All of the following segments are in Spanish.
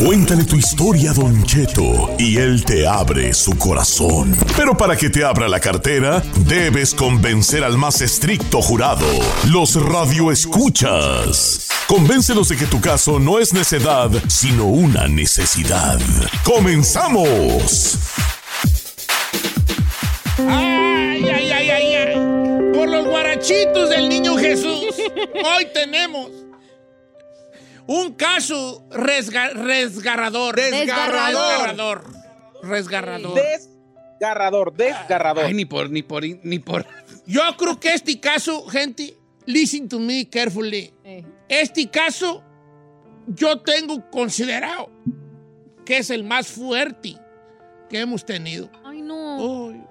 Cuéntale tu historia Don Cheto y él te abre su corazón. Pero para que te abra la cartera, debes convencer al más estricto jurado, los radioescuchas. Convéncelos de que tu caso no es necedad, sino una necesidad. ¡Comenzamos! Ay, ay, ay, ay, ay. Por los guarachitos del niño Jesús. Hoy tenemos un caso resga- resgarrador. Desgarrador. Resgarrador. Resgarrador. Desgarrador, desgarrador. Ay, ni por, ni por, ni por. Yo creo que este caso, gente, listen to me carefully. Eh. Este caso, yo tengo considerado que es el más fuerte que hemos tenido. Ay, no. Uy,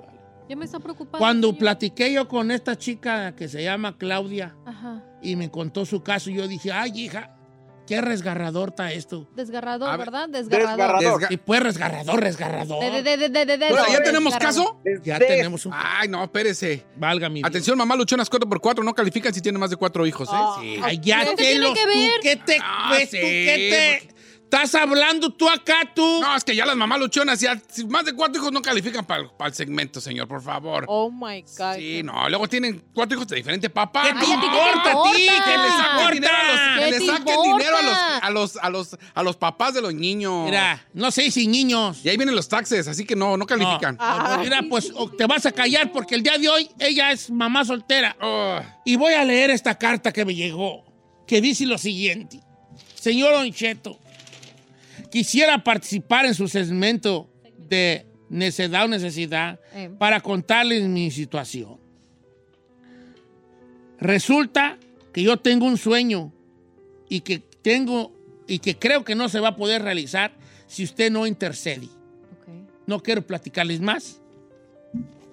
Ya me está preocupando. Cuando señor. platiqué yo con esta chica que se llama Claudia Ajá. y me contó su caso, yo dije, ay, hija, qué resgarrador está esto. Desgarrador, ¿verdad? Desgarrador. Desgarrador. Desga- Y pues resgarrador, resgarrador. De, de, de, de, de, de- Bueno, ¿Ya tenemos caso? Ya tenemos un... Ay, no, espérese. Valga mi Dios. Atención, mamá luchonas 4x4 no califican si tienen más de cuatro hijos, ¿eh? Ah. Sí. Ay, ya ¿Pero qué te tiene los- que tú, ver? ¿Qué te... Ah, pues, sí, ¿Qué te... ¿Estás hablando tú acá, tú? No, es que ya las mamás luchonas, ya más de cuatro hijos no califican para el segmento, señor, por favor. Oh my God. Sí, no, luego tienen cuatro hijos de diferente papá. ¿Qué No, te Ay, ¿a ti qué te importa a ti? que le saquen importa? dinero a los, ¿Qué que le te saquen dinero a los, a los, a los, a los papás de los niños. Mira, no sé si niños. Y ahí vienen los taxes, así que no, no califican. No, Mira, pues te vas a callar porque el día de hoy ella es mamá soltera. Oh, Y voy a leer esta carta que me llegó, que dice lo siguiente. Señor Oncheto, quisiera participar en su segmento de necedad o necesidad Eh. para contarles mi situación. Resulta que yo tengo un sueño y que tengo y que creo que no se va a poder realizar si usted no intercede. No quiero platicarles más.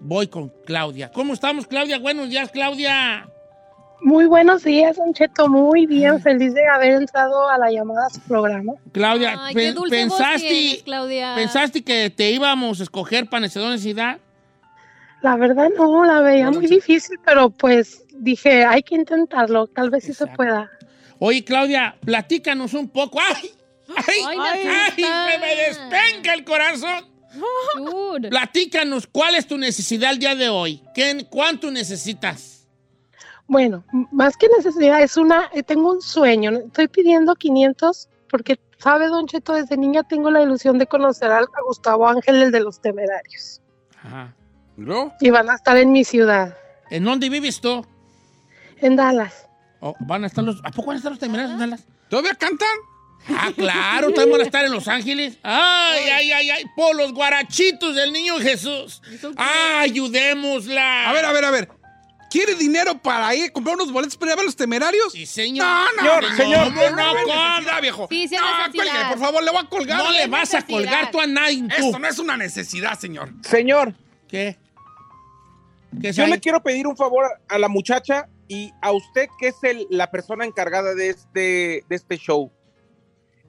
Voy con Claudia. ¿Cómo estamos, Claudia? Buenos días, Claudia. Muy buenos días, Don Cheto. Muy bien, feliz de haber entrado a la llamada a su programa. Claudia, Ay, pe- ¿pensaste, tienes, Claudia. ¿pensaste que te íbamos a escoger para necesidad? La verdad no, la veía Bueno, muy sí. difícil, pero pues dije, hay que intentarlo, tal vez sí se pueda. Oye, Claudia, platícanos un poco. ¡Ay! ¡Ay! Ay, ¡Ay! ¡Se me despenca el corazón! Dude. Platícanos, ¿cuál es tu necesidad el día de hoy? ¿Qué, ¿Cuánto necesitas? Bueno, más que necesidad, es una, eh, tengo un sueño. Estoy pidiendo 500 porque, ¿sabe, Don Cheto? Desde niña tengo la ilusión de conocer al- a Gustavo Ángel, el de los temerarios. Ajá. ¿no? Y van a estar en mi ciudad, ¿En dónde vives tú? en Dallas. Oh, ¿Van a estar los, ¿A poco van a estar los temerarios en Dallas? ¿Todavía cantan? Ah, claro, también van a estar en Los Ángeles. Ay, ay, ay, ay, por los guarachitos del niño Jesús. Ah, ayudémosla. A ver, a ver, a ver. ¿Quiere dinero para ir a comprar unos boletos para ir a ver los temerarios? Sí, señor. No, no, Señor, no, señor, no, ¿cómo no, no? necesidad, viejo. Sí, sí no, cuelgue, por favor, le voy a colgar. No le vas a colgar tú a nadie, tú. Esto no es una necesidad, señor. Señor, ¿Qué? ¿Qué es yo ahí? le quiero pedir un favor a la muchacha y a usted, que es el- la persona encargada de este, de este show.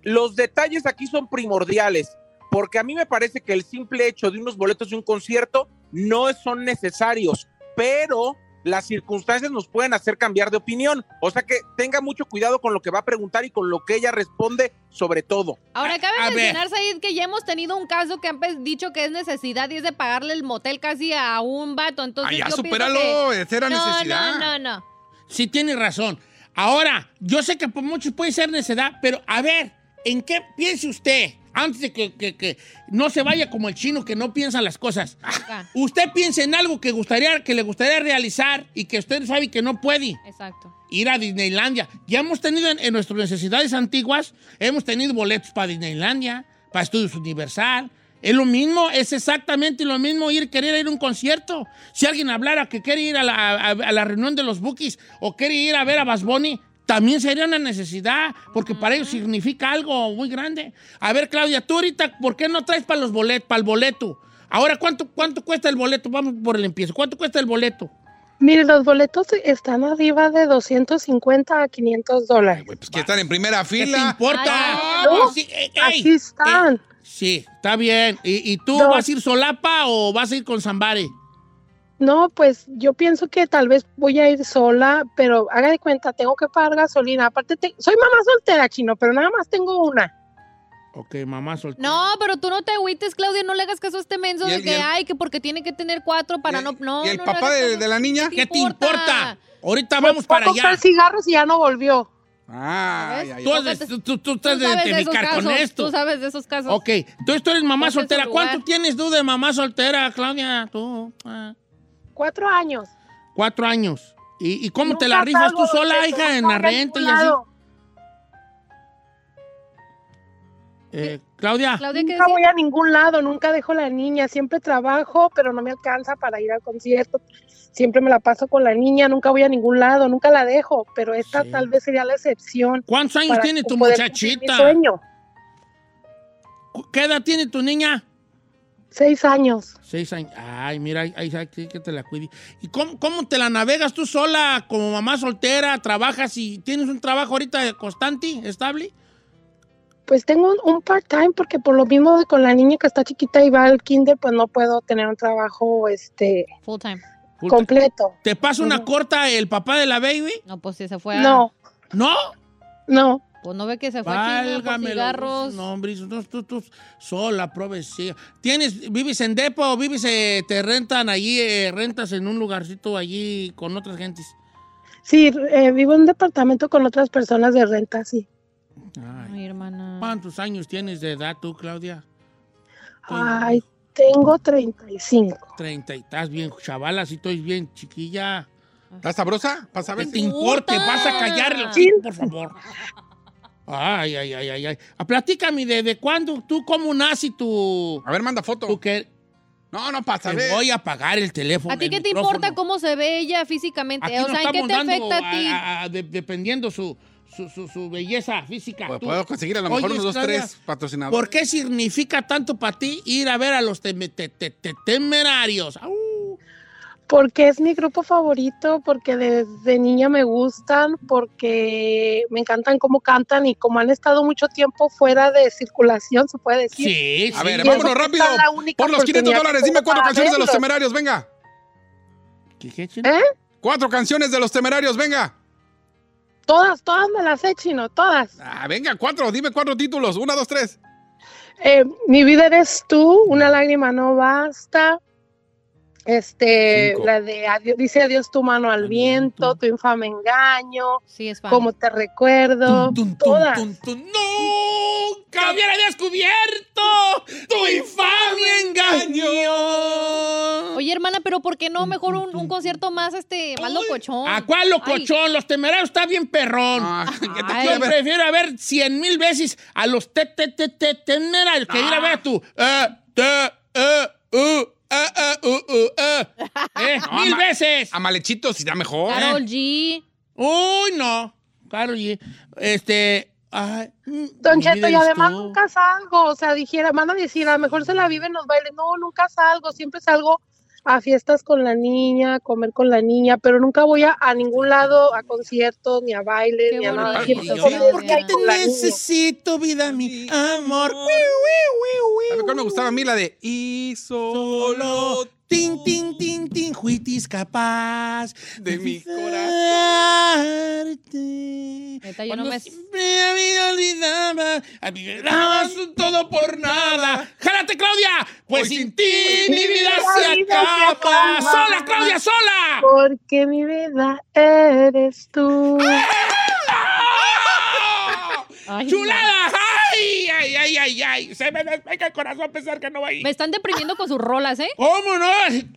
Los detalles aquí son primordiales, porque a mí me parece que el simple hecho de unos boletos de un concierto no son necesarios, pero las circunstancias nos pueden hacer cambiar de opinión. O sea que tenga mucho cuidado con lo que va a preguntar y con lo que ella responde sobre todo. Ahora, cabe A- mencionar, Said, que ya hemos tenido un caso que han dicho que es necesidad y es de pagarle el motel casi a un vato. Entonces, Ay, ya, yo supéralo, que- esa era no, necesidad. No, no, no. Sí, tiene razón. Ahora, yo sé que por muchos puede ser necedad, pero a ver, ¿en qué piense usted? Antes de que, que- que no se vaya como el chino que no piensa las cosas. Acá. Usted piensa en algo que, gustaría, que le gustaría realizar y que usted sabe que no puede. Exacto. Ir a Disneylandia. Ya hemos tenido en, en nuestras necesidades antiguas, hemos tenido boletos para Disneylandia, para Estudios Universal. Es lo mismo, es exactamente lo mismo ir, querer ir a un concierto. Si alguien hablara que quiere ir a la, a- a la reunión de los Bookies o quiere ir a ver a Bas Bunny, también sería una necesidad, porque para ellos significa algo muy grande. A ver, Claudia, tú ahorita, ¿por qué no traes para los boletos, para el boleto? Ahora, ¿cuánto, ¿cuánto cuesta el boleto? Vamos por el empiezo. ¿Cuánto cuesta el boleto? Mire, los boletos están arriba de 250 a 500 dólares. Pues que están en primera ¿Qué te fila. importa? Ay, no. Sí, eh, ey, Así están. eh, sí, está bien. ¿Y, y tú No. vas a ir solapa o vas a ir con Zambare? No, pues yo pienso que tal vez voy a ir sola, pero haga de cuenta, tengo que pagar gasolina. Aparte, te- soy mamá soltera, chino, pero nada más tengo una. Ok, mamá soltera. No, pero tú no te agüites, Claudia, no le hagas caso a este menso de que el- hay, que porque tiene que tener cuatro para ¿Y no... ¿Y el no papá de, la niña? ¿Qué te importa? Ahorita Fue vamos para a comprar allá. cigarros y ya no volvió. Ah, ¿Sabes? ya, ya. Tú, has de- tú, tú- tú estás de sabes de esos identificar con casos, esto. Tú sabes de esos casos. Ok, entonces tú eres mamá soltera. ¿Cuánto tienes tú de mamá soltera, Claudia? Tú, ah, Cuatro años. cuatro años. ¿Y, y cómo te la rifas tú sola, hija, en la renta y así? Eh, Claudia, Claudia, ¿qué Nunca voy a ningún lado, nunca dejo la niña, siempre trabajo, pero no me alcanza para ir al concierto. Siempre me la paso con la niña, nunca voy a ningún lado, nunca la dejo, pero esta Sí. tal vez sería la excepción. ¿cuántos años tiene tu cumplir mi muchachita? sueño. ¿Qué edad tiene tu niña? Seis años. Seis años. Ay, mira, ahí ahí que te la cuide. ¿Y cómo, cómo te la navegas tú sola como mamá soltera? ¿Trabajas y tienes un trabajo ahorita constante, estable? Pues tengo un, un part-time porque por lo mismo de con la niña que está chiquita y va al kinder, pues no puedo tener un trabajo este Full time. Puta, completo. ¿Te pasa una corta el papá de la baby? No, pues si se fue a... No, ¿No? no. Pues no ve que se fue a China por Válgame cigarros. nombres. No, tú, tú sola, provecía. ¿Tienes, vives en depo o vives, eh, te rentan allí, eh, rentas en un lugarcito allí con otras gentes? Sí, eh, vivo en un departamento con otras personas de renta, sí. Ay, Ay, hermana. ¿Cuántos años tienes de edad tú, Claudia? Ay, tengo 35. 30 y estás bien, chavala, si estoy bien chiquilla. ¿Estás sabrosa? ¿Pasa a ¿Qué ver? te importa? Vas a callar por favor. Ay, ay, ay, ay, ay. Ah, Platícame, ¿de cuándo? ¿Tú cómo nace tu... A ver, manda foto. tú que No, no, pasa Te voy a apagar el teléfono. ¿A ti qué te micrófono. importa cómo se ve ella físicamente? Aquí o sea, ¿en qué estamos te dando afecta a ti? a- a- de- dependiendo su, su, su- su belleza física. Pues puedo conseguir a lo mejor Oye, unos dos, tres patrocinadores. ¿Por qué significa tanto para ti ir a ver a los teme- te- te- te- temerarios? Au. Porque es mi grupo favorito, porque desde niña me gustan, porque me encantan cómo cantan y como han estado mucho tiempo fuera de circulación, se puede decir. Sí, A sí. ver, Y vámonos rápido. Por los 500 oportunidad dólares, dime cuatro canciones de los temerarios, venga. ¿Qué, qué, chino? ¿Eh? Cuatro canciones de los temerarios, venga. Todas, todas me las sé, chino, todas. Ah, venga, cuatro, dime cuatro títulos. Una, dos, tres. Eh, mi vida eres tú, una lágrima no basta. Este, Cinco. la de adiós, dice adiós tu mano al viento, tu infame engaño, Sí, es como te recuerdo, Tum, tum, tum, todas. tum, tum. ¡Nunca hubiera descubierto tu infame engaño! Oye, hermana, pero ¿por qué no mejor un, un concierto más, este, más locochón? ¿A cuál locochón? Los temerarios está bien perrón. Ah, ¿qué te Ay. Yo prefiero a ver cien mil veces a los te, te, te, te, temerarios que ir a ver a tu eh, te, eh, uh, eh, eh, uh, uh, eh. Eh, No, mil ma- veces. A malechitos, está mejor. Carol G. Uy, no. Claro, y este. Ay, Don Cheto, y además tú. nunca salgo, o sea, dijera, van a decir, a lo mejor se la viven los bailes, no, nunca salgo, siempre salgo a fiestas con la niña, a comer con la niña, pero nunca voy a, a ningún lado, a conciertos, ni a bailes, Qué ni a nada, bonito. siempre Yo, con Ay, ella ¿Por y qué te necesito, vida, mi amor? ¿Sabe cuál me gustaba a mí? La de Y solo Solo tin, tin, tin, tin, juitis capaz De mi besarte. Neta, yo no me- olvidaba, me dabas un todo por nada. ¡Jálate, Claudia! Pues Hoy sin ti mi vida se acaba. ¡Sola, Claudia, sola! Porque mi vida eres tú. ¡Ah! ¡Chulada! ¡Ay, ay, ay, ay, ay! Se me despega el corazón pensar que no va a ir. Me están deprimiendo con sus rolas, ¿eh? ¿Cómo no?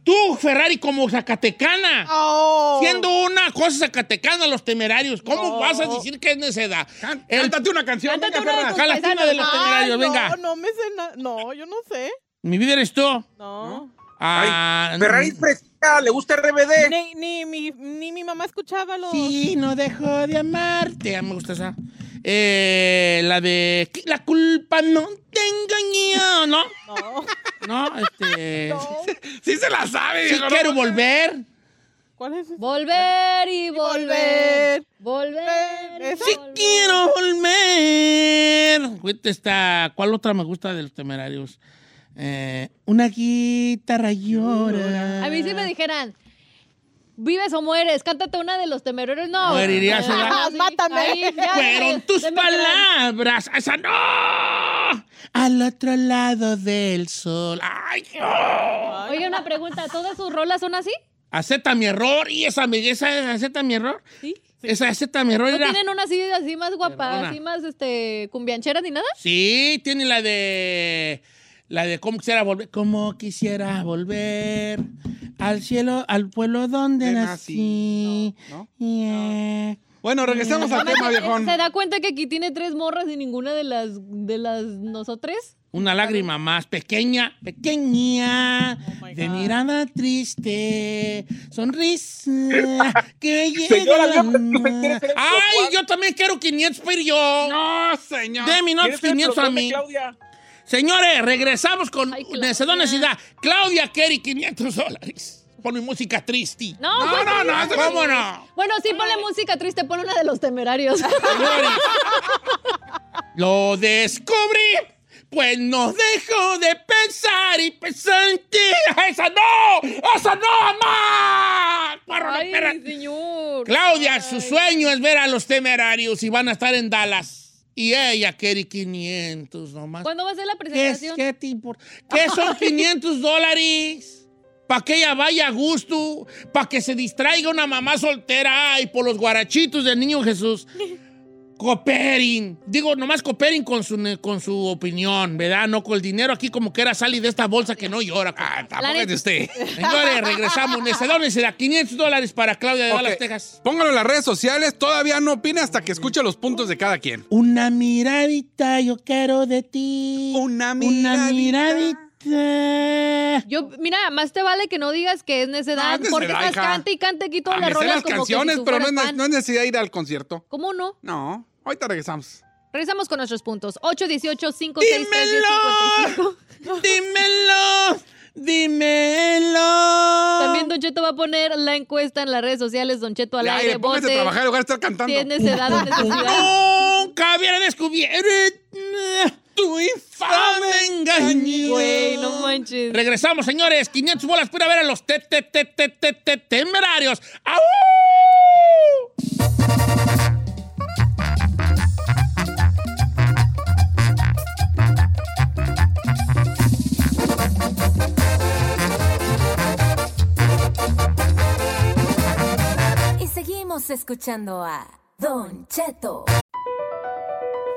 Tú, Ferrari, como Zacatecana. Oh. Siendo una cosa zacatecana, los temerarios. ¿Cómo No. vas a decir que es necedad? El- Cántate una canción, Cántate venga, una la cima de los Ay, temerarios, venga. No, no me sé nada. No, yo no sé. Mi vida eres tú. No. Ah, Ferrari es fresca, le gusta RBD. Ni, ni, mi, ni mi mamá escuchaba los. Sí, no dejo de amarte. Ah, Me gusta esa. Eh, la de La culpa no te engañó, ¿no? No. No, este. no. Sí se la sabe, Sí quiero volver. ¿Cuál es ese? Volver y volver. Volver. y ¿Esa? Sí volver. quiero volver. Ahorita está. ¿Cuál otra me gusta de los temerarios? Eh, una guitarra llora. A mí si me dijeran, ¿vives o mueres? Cántate una de los temerarios. No. Morirías, Ah, ¿verdad? sí, Mátame. ahí, ya, Fueron de- tus palabras. ¡Esa no! Al otro lado del sol. ¡Ay! oh. Oye, una pregunta. ¿Todas sus rolas son así? Acepta mi error. ¿Y esa, esa acepta mi error? Sí. Esa acepta mi error. ¿No era- tienen una así, así más guapa, Perdona. así más este, cumbianchera ni nada? Sí, tiene la de. La de cómo quisiera volver. Cómo quisiera volver al cielo, al pueblo donde De nací. ¿no? Yeah. Bueno, regresemos al tema, viejón. ¿Se da cuenta que aquí tiene tres morras y ninguna de las de las nosotras? Una lágrima más pequeña, pequeña, Oh de mirada triste, sonrisa que llega. Señora, al yo Ay, yo también quiero 500 pero yo. No, señor. Deme ¿Quieres unos ser el 500 a mí. Claudia? Señores, regresamos con Ay, Claudia. necesidad, necesidad. Claudia Kerry, 500 dólares. Pon mi música triste. No, No, pues, no, no, no- ¿Cómo no? Bueno, sí, ponle música triste, ponle una de los temerarios. Señores, lo descubrí, pues no dejo de pensar y pensar en ti. ¡Esa no! ¡Esa no, mamá! Ay, señor. Claudia, su sueño es ver a los temerarios y van a estar en Dallas. Y ella quiere 500 nomás. ¿Cuándo va a ser la ¿Qué, es, presentación? qué, te importa? ¿Qué son 500 dólares? Para que ella vaya a gusto, para que se distraiga una mamá soltera ay, por los guarachitos del niño Jesús. Cooperen. Digo, nomás cooperen con su, con su opinión, ¿verdad? No con el dinero aquí como que era salir de esta bolsa que no llora. Ah, tampoco es de usted. Señores, regresamos. Necesidades será 500 dólares para Claudia de Ok. Dallas, Texas. Póngalo en las redes sociales. Todavía no opine hasta que escuche los puntos de cada quien. Una miradita yo quiero de ti. Una Una miradita. Miradita. Yo, mira, más te vale que no digas que es necedad, No, es porque estás cante y cante aquí Ah, todas las rolas las como canciones, que si tú pero no es, no es necesidad ir al concierto. ¿Cómo no? No. Ahorita regresamos. Regresamos con nuestros puntos. 818 563 Dímelo. 55 Dímelo. Dímelo. También Don Cheto va a poner la encuesta en las redes sociales, Don Cheto al Ya, aire. póngase a trabajar en lugar de estar cantando. Si es necedad o necesidad. Nunca hubiera descubierto tu infame engaño. Güey, no manches. Regresamos, señores. 500 bolas para ver a los te, te, te, te, te, te- temerarios. ¡Au! Y seguimos escuchando a Don Cheto.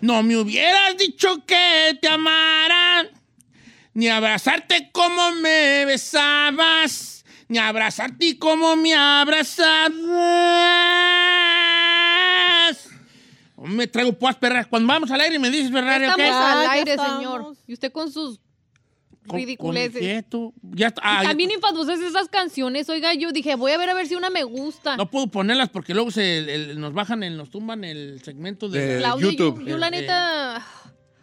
no me hubieras dicho que te amaran. Ni abrazarte como me besabas, ni abrazarte como me abrazabas. Me traigo puas perras. Cuando vamos al aire me dices. Estamos ¿ok? al ya aire, estamos. señor. Y usted con sus ridiculeces. tú? Ya está- ah, Y también infatuosas esas canciones. Oiga, yo dije, voy a ver a ver si una me gusta. No puedo ponerlas porque luego se, el- nos bajan, en, nos tumban el segmento de... De- Claudia, yo- YouTube. Yo, la Eh, neta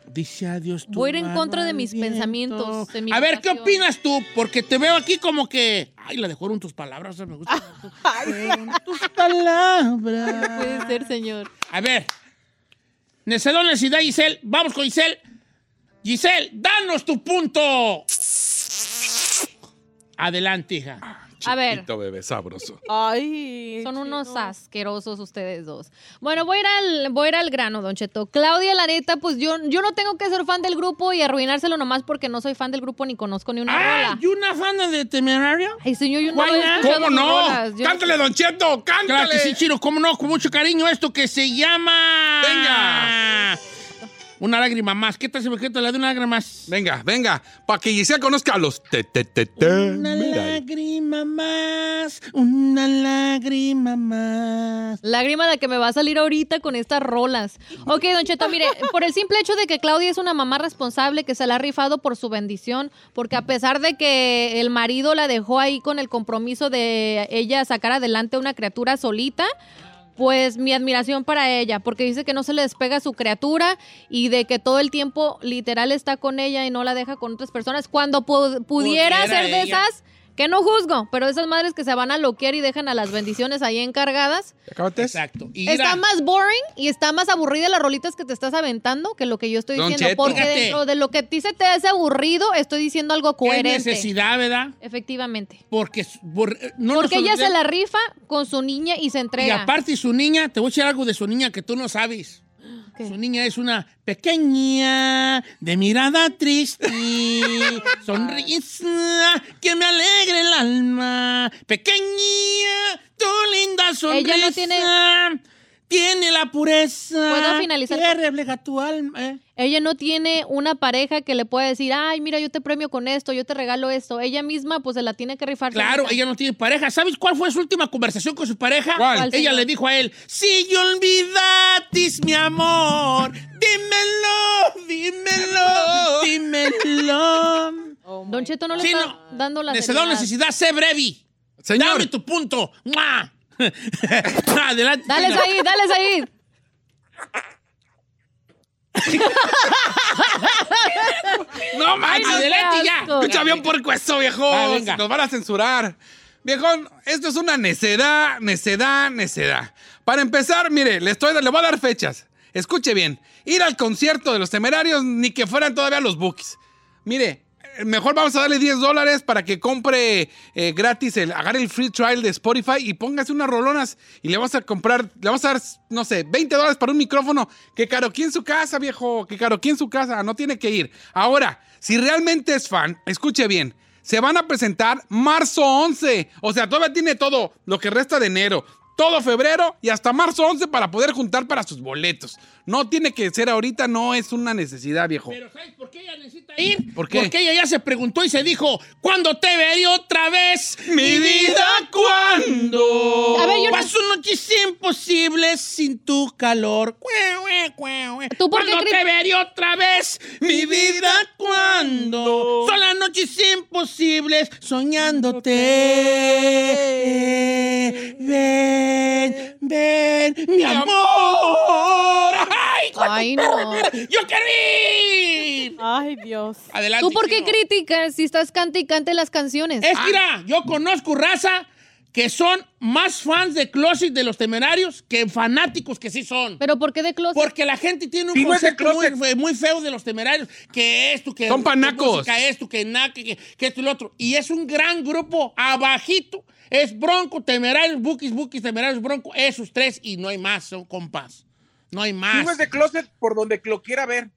Dice adiós tu voy a ir en contra de mis viento. pensamientos. de mi A ver, ¿qué opinas tú? Porque te veo aquí como que... Ay, la dejaron tus palabras, o sea, me gusta. Tus palabras. Puede ser, señor. A ver. Necesidad, necesidad, Giselle. Vamos con Giselle. Giselle, danos tu punto. Adelante, hija. A ver. Chiquito bebé sabroso. Ay. Son unos asquerosos ustedes dos. Bueno, voy a ir al, voy a ir al grano, Don Cheto. Claudia, la neta, pues yo, yo no tengo que ser fan del grupo y arruinárselo nomás porque no soy fan del grupo ni conozco ni una Ah, rola. ¿y una fan de Temerario? Ay, señor, yo no ¿Cómo no? Yo- ¡Cántale, Don Cheto! ¡Cántale! Claro que sí, Chino, cómo no, con mucho cariño esto que se llama... Venga. Una lágrima más. ¿Qué tal si me quito la de una lágrima más? Venga, venga, para que Giselle conozca a los te, te, te, te. Una Mira. lágrima más, una lágrima más. Lágrima la que me va a salir ahorita con estas rolas. Ok, Don Cheto, mire, por el simple hecho de que Claudia es una mamá responsable que se la ha rifado por su bendición, porque a pesar de que el marido la dejó ahí con el compromiso de ella sacar adelante una criatura solita, pues mi admiración para ella, porque dice que no se le despega su criatura y de que todo el tiempo literal está con ella y no la deja con otras personas, cuando pu- pudiera Pudiera ser de ella. esas, que no juzgo, pero esas madres que se van a loquear y dejan a las bendiciones ahí encargadas. Acábate. Exacto. Y Está más boring y está más aburrida las rolitas que te estás aventando que lo que yo estoy Don diciendo. Cheto. Porque Fíjate. dentro de lo que a ti se te hace aburrido, estoy diciendo algo ¿qué coherente. necesidad, ¿verdad? Efectivamente. Porque, por- no nos Porque ella se la rifa con su niña y se Y entrega. aparte su niña, te voy a decir algo de su niña que tú no sabes. ¿Qué? Su niña es una pequeña, de mirada triste, sonrisa que me alegre el alma. Pequeña, tu linda sonrisa. Ella no tiene- Tiene la pureza. ¿Puedo finalizar Que refleja tu alma. ¿eh? Ella no tiene una pareja que le pueda decir, ay, mira, yo te premio con esto, yo te regalo esto. Ella misma, pues, se la tiene que rifar. Claro, ella no tiene pareja. ¿Sabes cuál fue su última conversación con su pareja? ¿Cuál? ¿Cuál, Ella señor? le dijo a él, si yo olvidatis mi amor, dímelo, dímelo, dímelo. Don Cheto no le Sí, está no. dando la Necesidad, seriedad. necesidad, sé brevi. Señor. Dame tu punto. ¡Mua! Adelante. Dale ahí, dale ahí. ¡No manches! Adelante ya. asco. Escucha bien puerco eso, viejo. Ah, venga. Nos van a censurar. Viejón, esto es una necedad, necedad, necedad. Para empezar, mire, le, estoy, le voy a dar fechas. Escuche bien. Ir al concierto de los temerarios, ni que fueran todavía los bookies. Mire, mejor vamos a darle 10 dólares para que compre eh, gratis, el, agarre el free trial de Spotify y póngase unas rolonas y le vamos a comprar, le vamos a dar, no sé, 20 dólares para un micrófono. Que caro aquí en su casa, viejo, que caro aquí en su casa, no tiene que ir. Ahora, si realmente es fan, escuche bien. Se van a presentar marzo 11. O sea, todavía tiene todo lo que resta de enero, todo febrero y hasta marzo 11 para poder juntar para sus boletos. No tiene que ser ahorita, no es una necesidad, viejo. Pero ¿sabes por qué ella necesita ir? ¿Por qué? Porque ella ya se preguntó y se dijo, ¿cuándo te veré otra vez? Mi vida, ¿cuándo? A ver, yo no- Paso noches imposibles sin tu calor. ¿Tú por qué ¿Cuándo te veré otra vez? Mi vida, ¿cuándo? Son las noches imposibles soñándote. Ven, ven, mi amor. ¡Ay, Ay, no. ¡Yo querí! Ay, Dios. Adelante. ¿Tú por qué Chino. criticas si estás cante y cante las canciones? Es que, mira, yo conozco raza que son más fans de Closet de los temerarios que fanáticos que sí son. ¿Pero por qué de closet? Porque la gente tiene un Sí, no concepto muy, closet. fe- muy feo de los temerarios, que esto, que... Son panacos. Que música esto, que nada, que, que- esto y lo otro. Y es un gran grupo, abajito. Es Bronco, Temerarios, Bookies, Bookies, Temerarios, Bronco. Esos tres y no hay más, son compas. No hay más. no es de closet por donde lo quiera ver.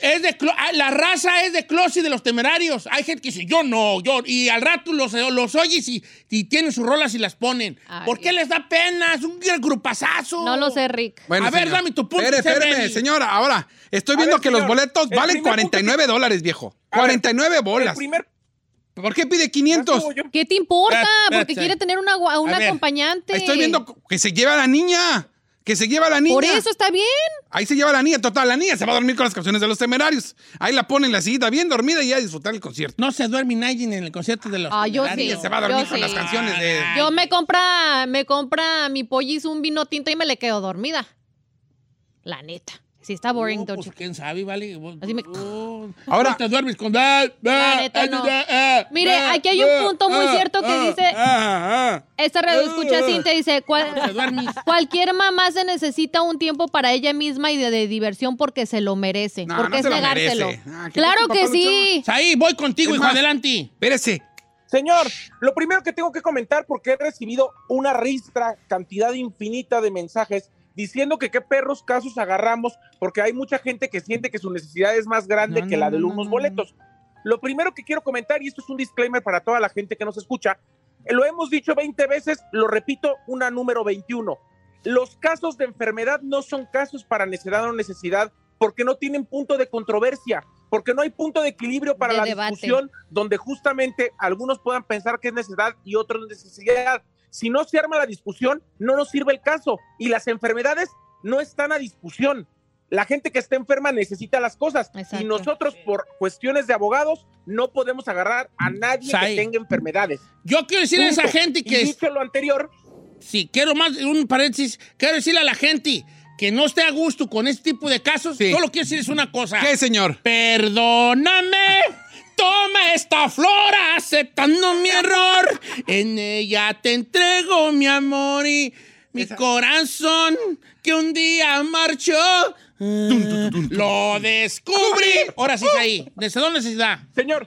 Es de ah, la raza es de closet de los temerarios. Hay gente que dice, yo no, yo. Y al rato los, los oyes y, y tienen sus rolas y las ponen. Ay. ¿Por qué les da pena? Es un grupazazo. No lo sé, Rick. Bueno, A ver, dame tu punto, Espere, espéreme, Sebeli. señora. Ahora, estoy A viendo ver, que los boletos el valen primer punto 49 dólares, viejo. A ver, 49 El bolas. primer ¿Por qué pide 500? Yo- ¿Qué te importa? Espérate, Porque espérate. quiere tener una, ver, acompañante. Estoy viendo que se lleva a la niña. Que se lleva a la niña. Por eso está bien. Ahí se lleva a la niña. Total, la niña se va a dormir con las canciones de los temerarios. Ahí la ponen en la sillita bien dormida y ya a disfrutar el concierto. No se duerme nadie en el concierto de los Ah, yo sí. Se va a dormir Yo con sí. las canciones de... Yo me compra, me compra mi pollis un vino tinto y me le quedo dormida. La neta. Sí está boring, No, pues, quién sabe, vale. Así me- Oh, Ahora- te duermes con. Ah, La neta, no. Mire, aquí hay un punto muy ah, cierto que ah, dice-. Esta radio escucha Cintia dice, "Cual- Te duermes. cualquier mamá se necesita un tiempo para ella misma y de, de diversión porque se lo merece. No, porque no es se lo negárselo. Ah, ¿qué claro que sí. Ahí, voy contigo, hijo, adelante. Espérese. Señor, lo primero que tengo que comentar, porque he recibido una ristra cantidad infinita de mensajes diciendo que qué perros casos agarramos, porque hay mucha gente que siente que su necesidad es más grande No, que no, la de no, unos no, no. boletos. Lo primero que quiero comentar, y esto es un disclaimer para toda la gente que nos escucha, eh, lo hemos dicho 20 veces, lo repito, una número 21. Los casos de enfermedad no son casos para necesidad o necesidad, porque no tienen punto de controversia, porque no hay punto de equilibrio para De la debate. discusión donde justamente algunos puedan pensar que es necesidad y otros necesidad. Si no se arma la discusión, no nos sirve el caso. Y las enfermedades no están a discusión. La gente que está enferma necesita las cosas. Exacto. Y nosotros, por cuestiones de abogados, no podemos agarrar a nadie Sai. que tenga enfermedades. Yo quiero decirle a esa gente Y que. dicho lo anterior, Sí, quiero más, un paréntesis. Quiero decirle a la gente que no esté a gusto con este tipo de casos. Sí. Solo quiero decirles una cosa. ¿Qué, señor? Perdóname, toma esta flor aceptando mi error. En ella te entrego mi amor y mi corazón que un día marchó. Lo descubrí. Ahora sí, ahí. Necesidad, necesidad. Señor,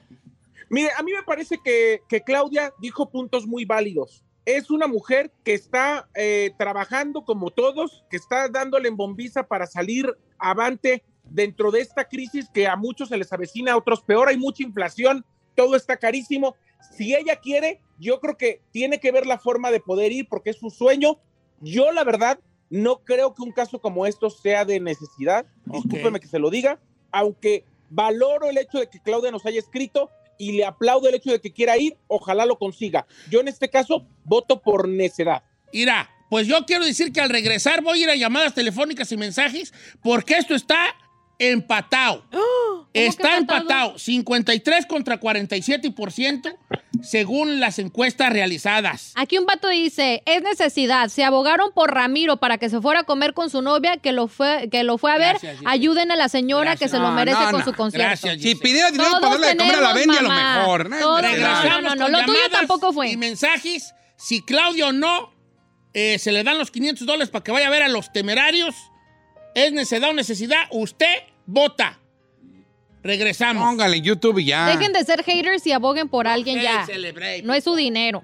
mire, a mí me parece que, que Claudia dijo puntos muy válidos. Es una mujer que está eh, trabajando como todos, que está dándole en bombiza para salir avante dentro de esta crisis que a muchos se les avecina, a otros peor, hay mucha inflación, todo está carísimo. Si ella quiere, yo creo que tiene que ver la forma de poder ir porque es su sueño. Yo, la verdad, no creo que un caso como esto sea de necesidad. Discúlpeme que se lo diga, aunque valoro el hecho de que Claudia nos haya escrito y le aplaudo el hecho de que quiera ir, ojalá lo consiga. Yo en este caso voto por necedad. Mira, pues yo quiero decir que al regresar voy a ir a llamadas telefónicas y mensajes porque esto está empatado. Está empatado? empatado? 53 contra 47% según las encuestas realizadas. Aquí un vato dice, es necesidad. Se abogaron por Ramiro para que se fuera a comer con su novia, que lo fue, que lo fue a ver. Gracias. Ayuden a la señora Gracias. que se lo merece no, con no. su concierto. Gracias, Si pidiera dinero para darle de comer a la Bendy, a lo mejor. ¿no? Todos- Regresamos. no, no, lo tuyo tampoco fue. Y mensajes. Si Claudio no, eh, se le dan los 500 dólares para que vaya a ver a los temerarios. Es necesidad o necesidad. Usted vota. Regresamos. Póngale en YouTube y ya. Dejen de ser haters y aboguen por alguien ya. celebrate. No es su dinero.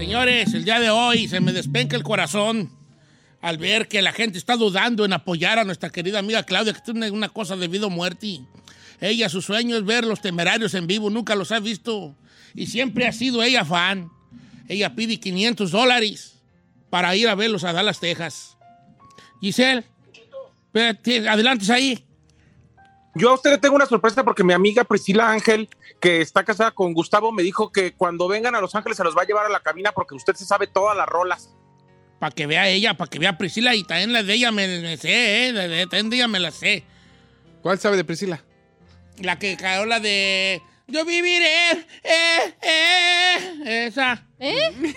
Señores, el día de hoy se me despenca el corazón al ver que la gente está dudando en apoyar a nuestra querida amiga Claudia, que tiene una cosa de vida o muerte. Ella, su sueño es ver los temerarios en vivo, nunca los ha visto. Y siempre ha sido ella fan. Ella pide 500 dólares para ir a verlos a Dallas, Texas. Giselle, adelante ahí. Yo a usted le tengo una sorpresa porque mi amiga Priscila Ángel, que está casada con Gustavo, me dijo que cuando vengan a Los Ángeles se los va a llevar a la cabina porque usted se sabe todas las rolas. Para que vea ella, para que vea Priscila y también la de ella me, me sé, ¿eh? De- de- también de ella me la sé. ¿Cuál sabe de Priscila? La que cayó la de Yo viviré, eh, eh, esa. ¿Eh?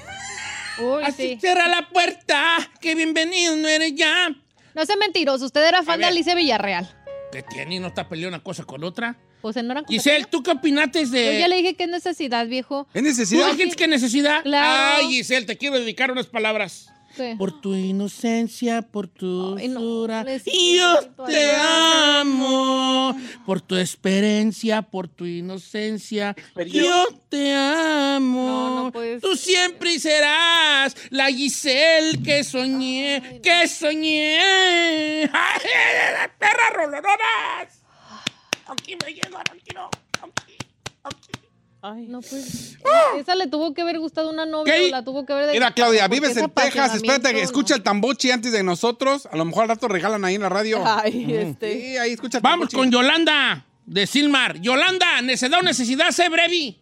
Uy, Así sí. cierra la puerta, que bienvenido no eres ya. No sea mentiroso, usted era fan de. Alicia Villarreal. ¿Qué tiene? ¿No está peleando una cosa con otra? Pues no eran Giselle, ¿tú qué opinaste de...? Yo ya le dije que es necesidad, viejo. ¿Es ¿Tú necesidad? dijiste que necesidad? Claro. Ay, Giselle, te quiero dedicar unas palabras. Sí. Por tu inocencia, por tu Ay, no, Yo te amo. Por tu experiencia, por tu inocencia. Yo te amo. No, no puede Tú siempre serás la Giselle que soñé, que soñé. ¡Ay, perras roloronas! Aquí me llego, aquí no. Aquí, aquí. Ay. No, pues. Esa le tuvo que haber gustado una novia ¿Qué? o la tuvo que haber Mira, Claudia, vives en Texas. Espérate que escucha no. el tambochi antes de nosotros. A lo mejor al rato regalan ahí en la radio. Ay, este. Sí, ahí escucha el Vamos tambochi. con Yolanda de Silmar. Yolanda, necesidad o necesidad, sé breve.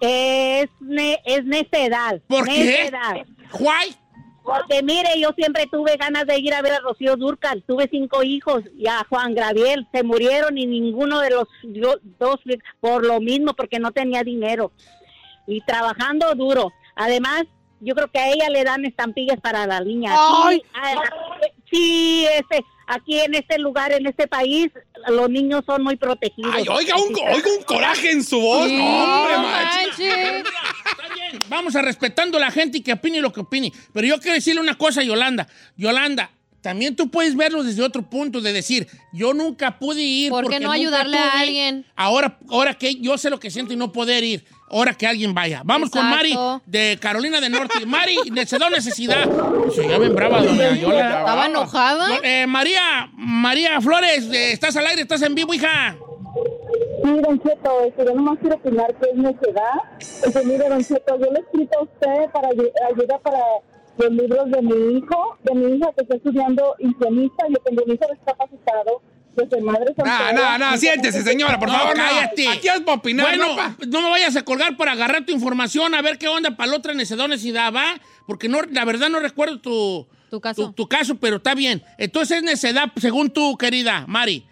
Es, ne- es necedad. ¿Por qué? necedad. Why? Porque mire, yo siempre tuve ganas de ir a ver a Rocío Durcal. Tuve cinco hijos y a Juan Graviel. Se murieron y ninguno de los yo- dos por lo mismo, porque no tenía dinero. Y trabajando duro. Además, yo creo que a ella le dan estampillas para la niña. Sí, a- sí, este, aquí en este lugar, en este país, los niños son muy protegidos. Ay, oiga, un, oiga un coraje en su voz. Sí, No, hombre, no macho. manches. Vamos a respetando a la gente y que opine lo que opine. Pero yo quiero decirle una cosa a Yolanda. Yolanda, también tú puedes verlo desde otro punto, de decir, yo nunca pude ir. ¿Por qué porque no ayudarle a alguien? Ahora, ahora que yo sé lo que siento y no poder ir. Ahora que alguien vaya. Vamos con Mari Exacto. de Carolina del Norte. Mari, se da necesidad. Se llama en brava, doña Yola. ¿Estaba enojada? Eh, María, María Flores, eh, estás al aire, estás en vivo, hija. Sí, Don Cheto, este, yo nomás quiero opinar que es necedad. Este, mire, Don Cheto, yo le he escrito a usted para ayu- ayuda para los libros de mi hijo, de mi hija que está estudiando higienista. Yo tengo un hijo discapacitado, que soy madre No, no, no, siéntese, señora, por No, favor. no. cállate. Aquí es para opinar, Bueno, no pa- no me vayas a colgar para agarrar tu información, a ver qué onda para la otra necesidad necesidad, ¿va? Porque no, la verdad no recuerdo tu, Tu caso. tu, tu caso, pero está bien. Entonces es necedad, según tú, querida Mari.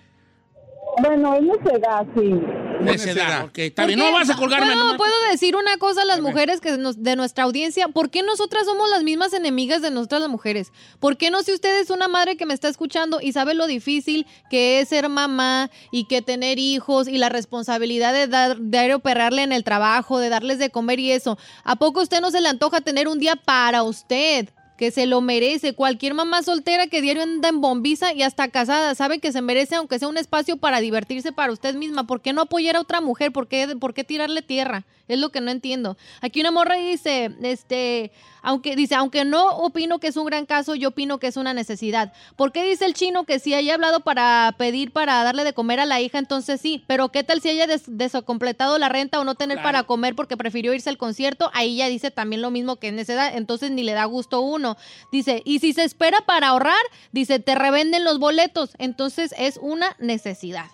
Bueno, es necedad, sí. Necedad, ok, está bien. No vas a colgarme. ¿Puedo, nomás. puedo decir una cosa a las mujeres que nos- de nuestra audiencia? ¿Por qué nosotras somos las mismas enemigas de nosotras las mujeres? ¿Por qué no si usted es una madre que me está escuchando y sabe lo difícil que es ser mamá y que tener hijos y la responsabilidad de dar de operarle en el trabajo, de darles de comer y eso? ¿A poco a usted no se le antoja tener un día para usted? Que se lo merece. Cualquier mamá soltera que diario anda en bombiza y hasta casada sabe que se merece, aunque sea un espacio para divertirse para usted misma. ¿Por qué no apoyar a otra mujer? ¿Por qué, por qué tirarle tierra? Es lo que no entiendo. Aquí una morra dice, este, aunque dice, aunque no opino que es un gran caso, yo opino que es una necesidad. ¿Por qué dice el chino que si haya hablado para pedir para darle de comer a la hija, entonces sí? Pero ¿qué tal si haya des- desacompletado la renta o no tener para comer porque prefirió irse al concierto? Ahí ya dice también lo mismo que en esa edad, entonces ni le da gusto uno. Dice, y si se espera para ahorrar, dice, te revenden los boletos, entonces es una necesidad.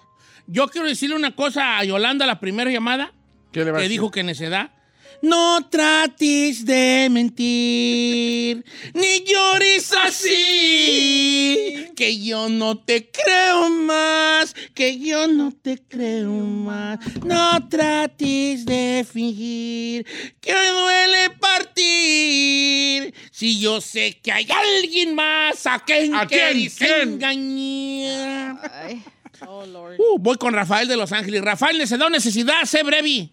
Yo quiero decirle una cosa a Yolanda, la primera llamada, ¿Qué le va que dijo que necedad. No trates de mentir, ni llores así, que yo no te creo más, que yo no te creo más. No trates de fingir, que me duele partir, si yo sé que hay alguien más a quien ¿A ¿Quién? engañar. Oh, Lord. Uh, voy con Rafael de Los Ángeles. Rafael, necesidad o necesidad, sé breve.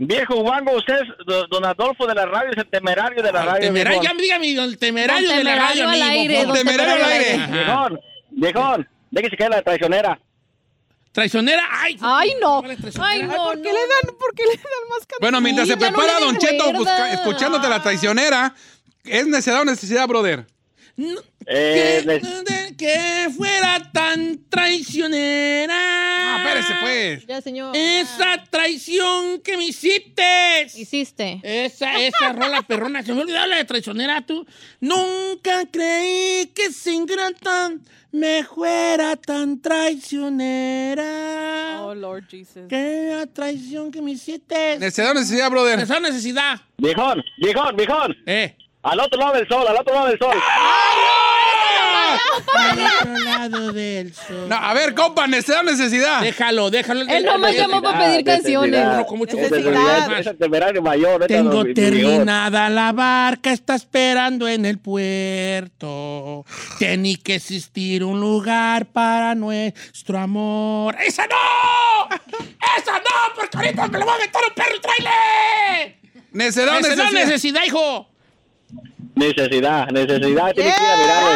Viejo Wango, usted es don Adolfo de la radio, es el temerario de la radio. Temerario, ya dígame, el temerario Don de la Temerario radio, al amigo. aire, don. Temerario al aire. Viejón, viejón, déjese caer la traicionera. Traicionera. Ay, Ay, no. Ay, no, ¿Por qué no. le dan, por qué le dan más canción? Bueno, mientras se ya no prepara Don Cheto busca- escuchándote la traicionera, ¿es necesidad o necesidad, brother? Eh, que, fuera tan traicionera. Ah, espérese, pues. Ya, señor. Esa traición que me hiciste. Hiciste. Esa, esa rola perrona. Se me olvidó la de traicionera, tú. Nunca creí que sin ingrata me fuera tan traicionera. Oh, Lord Jesus. Qué la traición que me hiciste. ¿Necesidad necesidad, brother? Esa necesidad. Viejón, viejón, viejón. Eh. Al otro lado del sol, al otro lado del sol. Al otro lado del sol. No, a ver, compa, ¿necesidad necesidad? Déjalo, déjalo. Él nomás llamó para pedir canciones. No, con mucho gusto. Mayor. Tengo terminada la barca, está esperando en el puerto. Tiene que existir un lugar para nuestro amor. ¡Esa no! ¡Esa no! Porque ahorita me lo va a aventar un perro trailer. ¿Necesidad Necesidad, necesidad? necesidad, hijo. Necesidad, necesidad. Tiene que ir a mirarlo.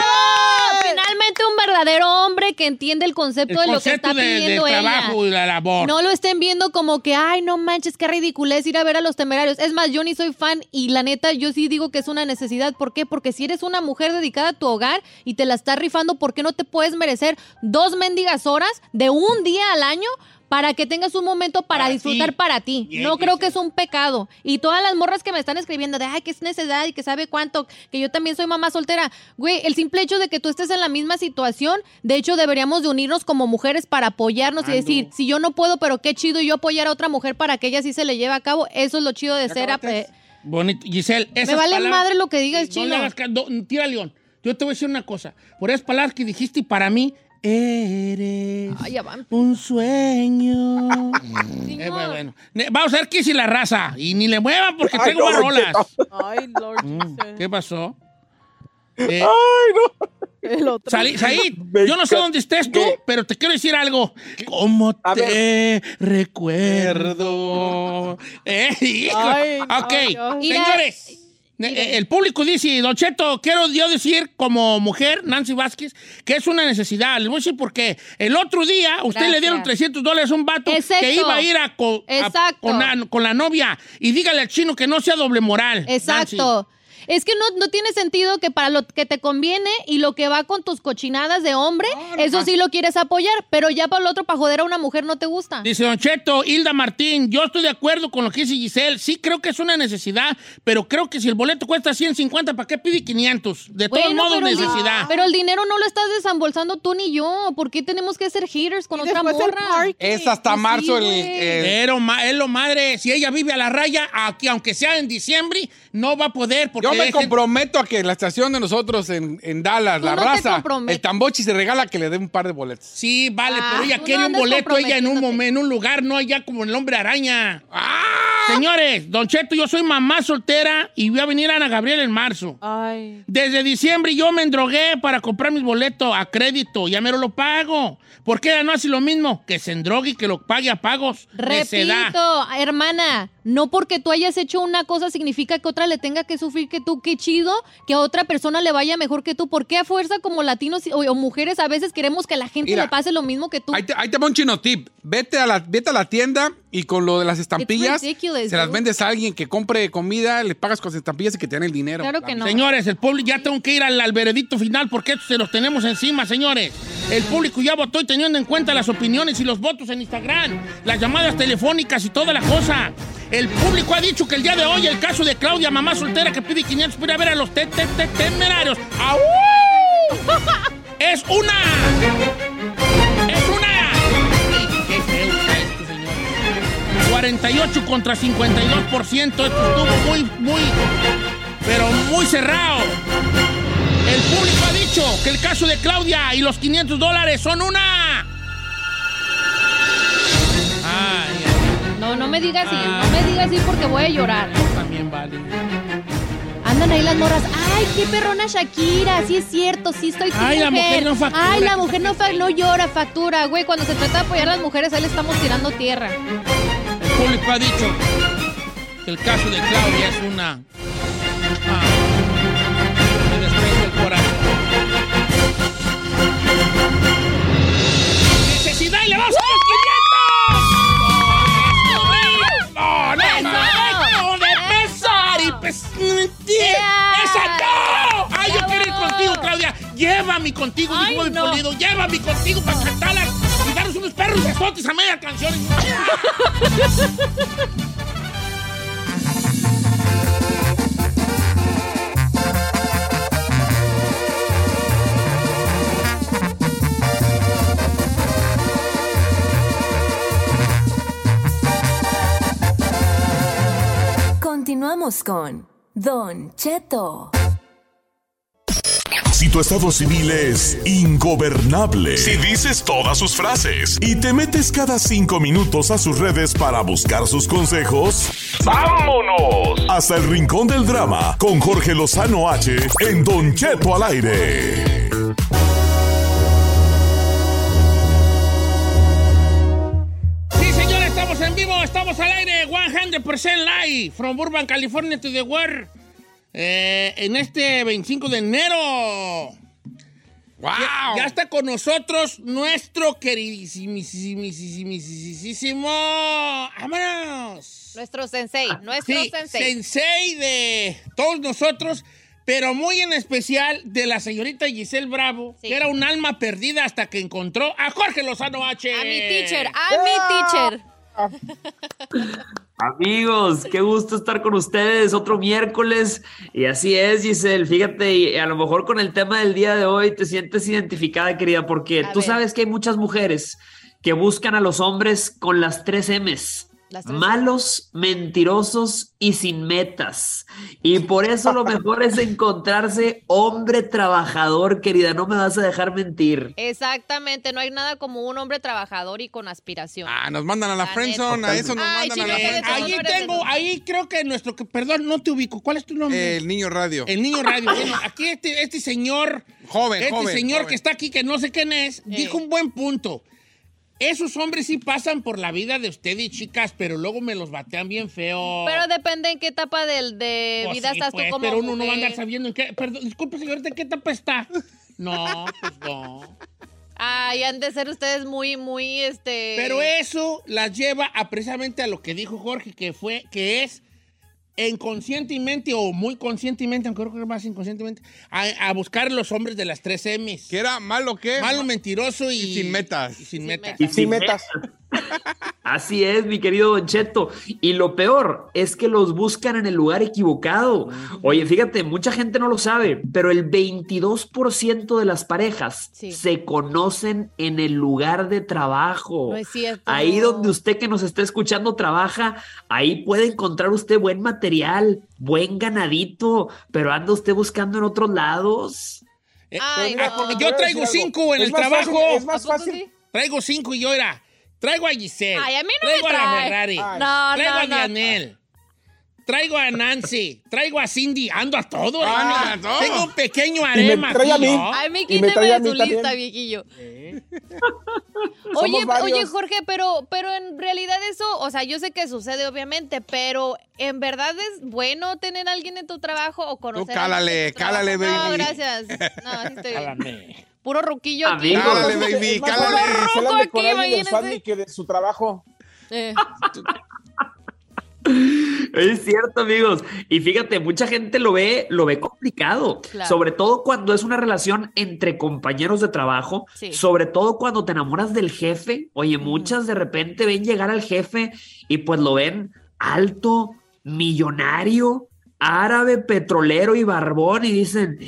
Un verdadero hombre que entiende el concepto El de lo que concepto está de- pidiendo trabajo y la labor. No lo estén viendo como que, ay, no manches, qué ridiculez ir a ver a los temerarios. Es más, yo ni soy fan y la neta, yo sí digo que es una necesidad. ¿Por qué? Porque si eres una mujer dedicada a tu hogar y te la estás rifando, ¿por qué no te puedes merecer dos mendigas horas de un día al año? Para que tengas un momento para, Para disfrutar ti. para ti. Bien, no creo que es un pecado. Y todas las morras que me están escribiendo de, ay, que es necesidad y que sabe cuánto, que yo también soy mamá soltera. Güey, el simple hecho de que tú estés en la misma situación, de hecho deberíamos de unirnos como mujeres para apoyarnos y decir, si yo no puedo, pero qué chido yo apoyar a otra mujer para que ella sí se le lleve a cabo. Eso es lo chido de ser... Bonito. Giselle, esas me vale palabras- madre lo que digas, No chino. le hagas no, tira, León. Yo te voy a decir una cosa. Por esas palabras que dijiste, y para mí, eres Ay, ya un sueño. Eh, bueno, bueno. Ne- Vamos a ver qué si la raza. Y ni le muevan porque Ay, tengo no. Ay, Lord Jesus. ¿Qué pasó? Eh, El otro. Salí- Said, yo no sé dónde estés tú, pero te quiero decir algo. ¿Cómo A te recuerdo? Eh, hijo. Ay, no, ok, señores. Eh, El público dice, Don Cheto, quiero yo decir como mujer, Nancy Vázquez, que es una necesidad. Les voy a decir por qué. El otro día, usted Gracias. le dieron 300 dólares a un vato Exacto. que iba a ir a co- a- Exacto. con, la, con la novia. Y dígale al chino que no sea doble moral. Exacto. Es que no, no tiene sentido que para lo que te conviene y lo que va con tus cochinadas de hombre, eso sí lo quieres apoyar, pero ya para el otro, para joder a una mujer, no te gusta. Dice Don Cheto, Hilda Martín, yo estoy de acuerdo con lo que dice Giselle. Sí creo que es una necesidad, pero creo que si el boleto cuesta 150, ¿para qué pide 500? De todos Bueno, modos, el di- necesidad. Pero el dinero no lo estás desembolsando tú ni yo. ¿Por qué tenemos que ser haters con Y otra morra? Es hasta Pues sí, marzo el, el- Pero es lo madre, si ella vive a la raya, aquí, aunque sea en diciembre, no va a poder. Porque Yo me comprometo a que la estación de nosotros en, en Dallas, Tú la no te raza, comprometes. el tambochi se regala que le dé un par de boletos. Sí, vale, Ah, pero ella tú quiere no un boleto, ella en un momento, en un lugar, no allá como el hombre araña. Señores, Don Cheto, yo soy mamá soltera y voy a venir a Ana Gabriel en marzo. Ay. Desde diciembre yo me endrogué para comprar mis boletos a crédito. Ya me lo pago. ¿Por qué ella no hace lo mismo? Que se endrogue y que lo pague a pagos. Repito, hermana, no porque tú hayas hecho una cosa significa que otra le tenga que sufrir que tú. Qué chido que a otra persona le vaya mejor que tú. ¿Por qué a fuerza como latinos o, o mujeres a veces queremos que a la gente Mira, le pase lo mismo que tú? Ahí te, ahí te va un chino tip. Vete a, la, vete a la tienda y con lo de las estampillas se las vendes a alguien que compre comida, le pagas con las estampillas y que te den el dinero. Claro que no. Señores, el público ya tengo que ir al, al veredicto final porque esto se los tenemos encima, señores. El público ya votó y teniendo en cuenta las opiniones y los votos en Instagram, las llamadas telefónicas y toda la cosa. El público ha dicho que el día de hoy el caso de Claudia, mamá soltera que pide 500 para ver a los te- te- te- temerarios. Es una. Es una. Qué feo está esto, señores. 48 contra 52%. Esto estuvo muy, muy pero muy cerrado. El público ha dicho que el caso de Claudia y los 500 dólares son una. Me digas así, Ah. no me digas así porque voy a llorar. también vale. Andan ahí las morras. Ay, qué perrona Shakira. Sí es cierto, sí estoy tu Ay, la mujer no factura. Ay, la mujer no, fa- no llora, factura. Güey, cuando se trata de apoyar a las mujeres, ahí le estamos tirando tierra. El público ha dicho que el caso de Claudia es una. Llévame contigo, Ay, dijo no. polido. Llévame contigo para cantarla y darnos unos perros besotes a media canción. Continuamos con Don Cheto. Si tu estado civil es ingobernable, si dices todas sus frases y te metes cada cinco minutos a sus redes para buscar sus consejos, ¡vámonos! Hasta el rincón del drama con Jorge Lozano H en Don Cheto al aire. Sí, señores, estamos en vivo, estamos al aire, 100% live, from Burbank, California to the world. Eh, en este 25 de enero. ¡Wow! Ya, ya está con nosotros nuestro queridísimo. ¡Vámonos! Nuestro sensei, nuestro Sí, sensei. sensei de todos nosotros, pero muy en especial de la señorita Giselle Bravo, que era un alma perdida hasta que encontró a Jorge Lozano H. A mi teacher, a mi teacher. Amigos, qué gusto estar con ustedes otro miércoles. Y así es, Giselle. Fíjate, y a lo mejor con el tema del día de hoy te sientes identificada, querida, porque tú sabes que hay muchas mujeres que buscan a los hombres con las tres M's. Las tres Malos, mentirosos y sin metas. Y por eso lo mejor es encontrarse hombre trabajador, querida. No me vas a dejar mentir. Exactamente, no hay nada como un hombre trabajador y con aspiración. Ah, nos mandan a la, La friendzone, a eso nos Ay, mandan chico, a la friendzone. Ahí tengo, ahí creo que nuestro, perdón, no te ubico. ¿Cuál es tu nombre? El niño radio. El niño radio. Bueno, aquí este, este señor, Joven, este joven, señor joven. que está aquí, que no sé quién es, dijo un buen punto. Esos hombres sí pasan por la vida de ustedes, chicas, pero luego me los batean bien feo. Pero depende en qué etapa del, de Pues vida sí, estás pues, tú como Pero uno no va a andar sabiendo en qué. Perdón, disculpe, señorita, ¿en qué etapa está? No, pues no. Ay, han de ser ustedes muy, muy, este... Pero eso las lleva a precisamente a lo que dijo Jorge, que fue, que es inconscientemente o muy conscientemente, aunque creo que más inconscientemente, a, a buscar los hombres de las tres M's. ¿Que era malo qué? Malo, mentiroso y, Y sin metas. y sin metas. Y sin metas. Así es, mi querido Don Cheto. Y lo peor es que los buscan en el lugar equivocado. Oye, fíjate, mucha gente no lo sabe, pero el 22% de las parejas Sí. se conocen en el lugar de trabajo. No es cierto. Ahí donde usted que nos está escuchando trabaja, ahí puede encontrar usted buen material, buen ganadito, pero anda usted buscando en otros lados. Eh, Ay, ah, no. Yo traigo cinco en Es el trabajo. fácil- es más ¿A poco fácil. Traigo cinco y yo era. Traigo a Giselle. Ay, a mí no traigo me a la trae. Ferrari. No, traigo no, a no. Dianel. Traigo a Nancy. Traigo a Cindy. Ando a todo. Ah, a. Tengo un pequeño me harema. trae a mí. ¿no? Ay, me Y me a de mí su lista, también. viejillo. Oye, oye, Jorge, pero, pero en realidad eso, o sea, yo sé que sucede obviamente, pero ¿en verdad es bueno tener a alguien en tu trabajo o conocer a alguien cálale, en tu cálale, No, baby. gracias. No, así estoy bien. Cálame. Puro ruquillo aquí. Amigo. Cálale, Es baby, cálale. que Ruco aquí, de su trabajo. Eh, Es cierto, amigos. Y fíjate, mucha gente lo ve, lo ve complicado, Claro. sobre todo cuando es una relación entre compañeros de trabajo, Sí. sobre todo cuando te enamoras del jefe. Oye, muchas de repente ven llegar al jefe y pues lo ven alto, millonario, árabe, petrolero y barbón y dicen,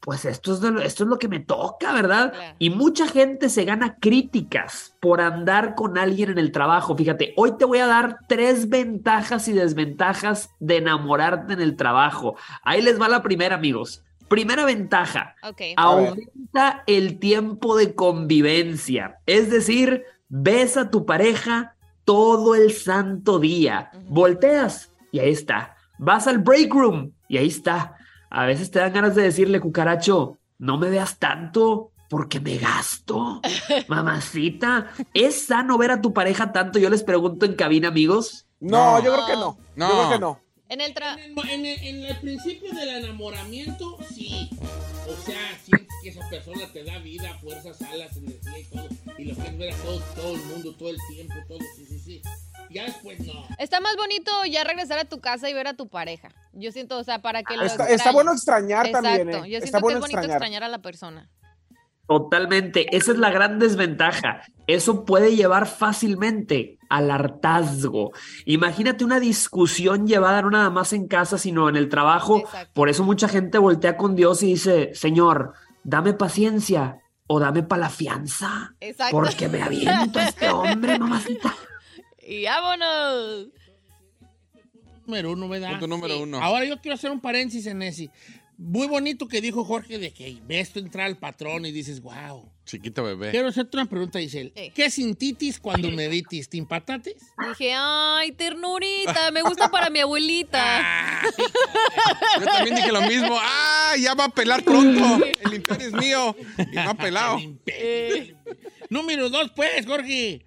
pues esto es, de lo, esto es lo que me toca, ¿verdad? Claro. Y mucha gente se gana críticas por andar con alguien en el trabajo. Fíjate, hoy te voy a dar tres ventajas y desventajas de enamorarte en el trabajo. Ahí les va la primera, amigos. Primera ventaja, aumenta el tiempo de convivencia. Es decir, ves a tu pareja todo el santo día. Volteas y ahí está. Vas al break room y ahí está. A veces te dan ganas de decirle, cucaracho, no me veas tanto porque me gasto. Mamacita, ¿es sano ver a tu pareja tanto? Yo les pregunto en cabina, amigos. No, No. yo creo que no. No. Yo creo que no. En el tra... En el, en el- en el principio del enamoramiento, sí. O sea, sí, que esa persona te da vida, fuerzas, alas, energía y todo. Y lo quieres ver a todo, todo el mundo, todo el tiempo, todo, sí, sí, sí. Ya después no. Está más bonito ya regresar a tu casa y ver a tu pareja. Yo siento, o sea, para que lo Está, está bueno extrañar Exacto. también, ¿eh? Yo Está siento que bueno es bonito extrañar. extrañar a la persona. Totalmente, esa es la gran desventaja. Eso puede llevar fácilmente al hartazgo. Imagínate una discusión llevada no nada más en casa, sino en el trabajo. Por eso mucha gente voltea con Dios y dice, Señor, dame paciencia o dame para la fianza. Exacto. Porque me aviento a este hombre, mamacita. Y vámonos. Número uno, ¿verdad? Punto número uno. Ahora yo quiero hacer un paréntesis en ese. Muy bonito que dijo Jorge de que ves tú entrar al patrón y dices, wow. Chiquito bebé. Quiero hacerte una pregunta, Giselle. Eh. ¿Qué sintitis cuando me vitis? ¿Te impatates? Dije, ay, ternurita, me gusta para mi abuelita. Yo también dije lo mismo. ¡Ah! Ya va a pelar pronto. El imperio es mío. Y no ha pelado. Número dos, pues, Jorge.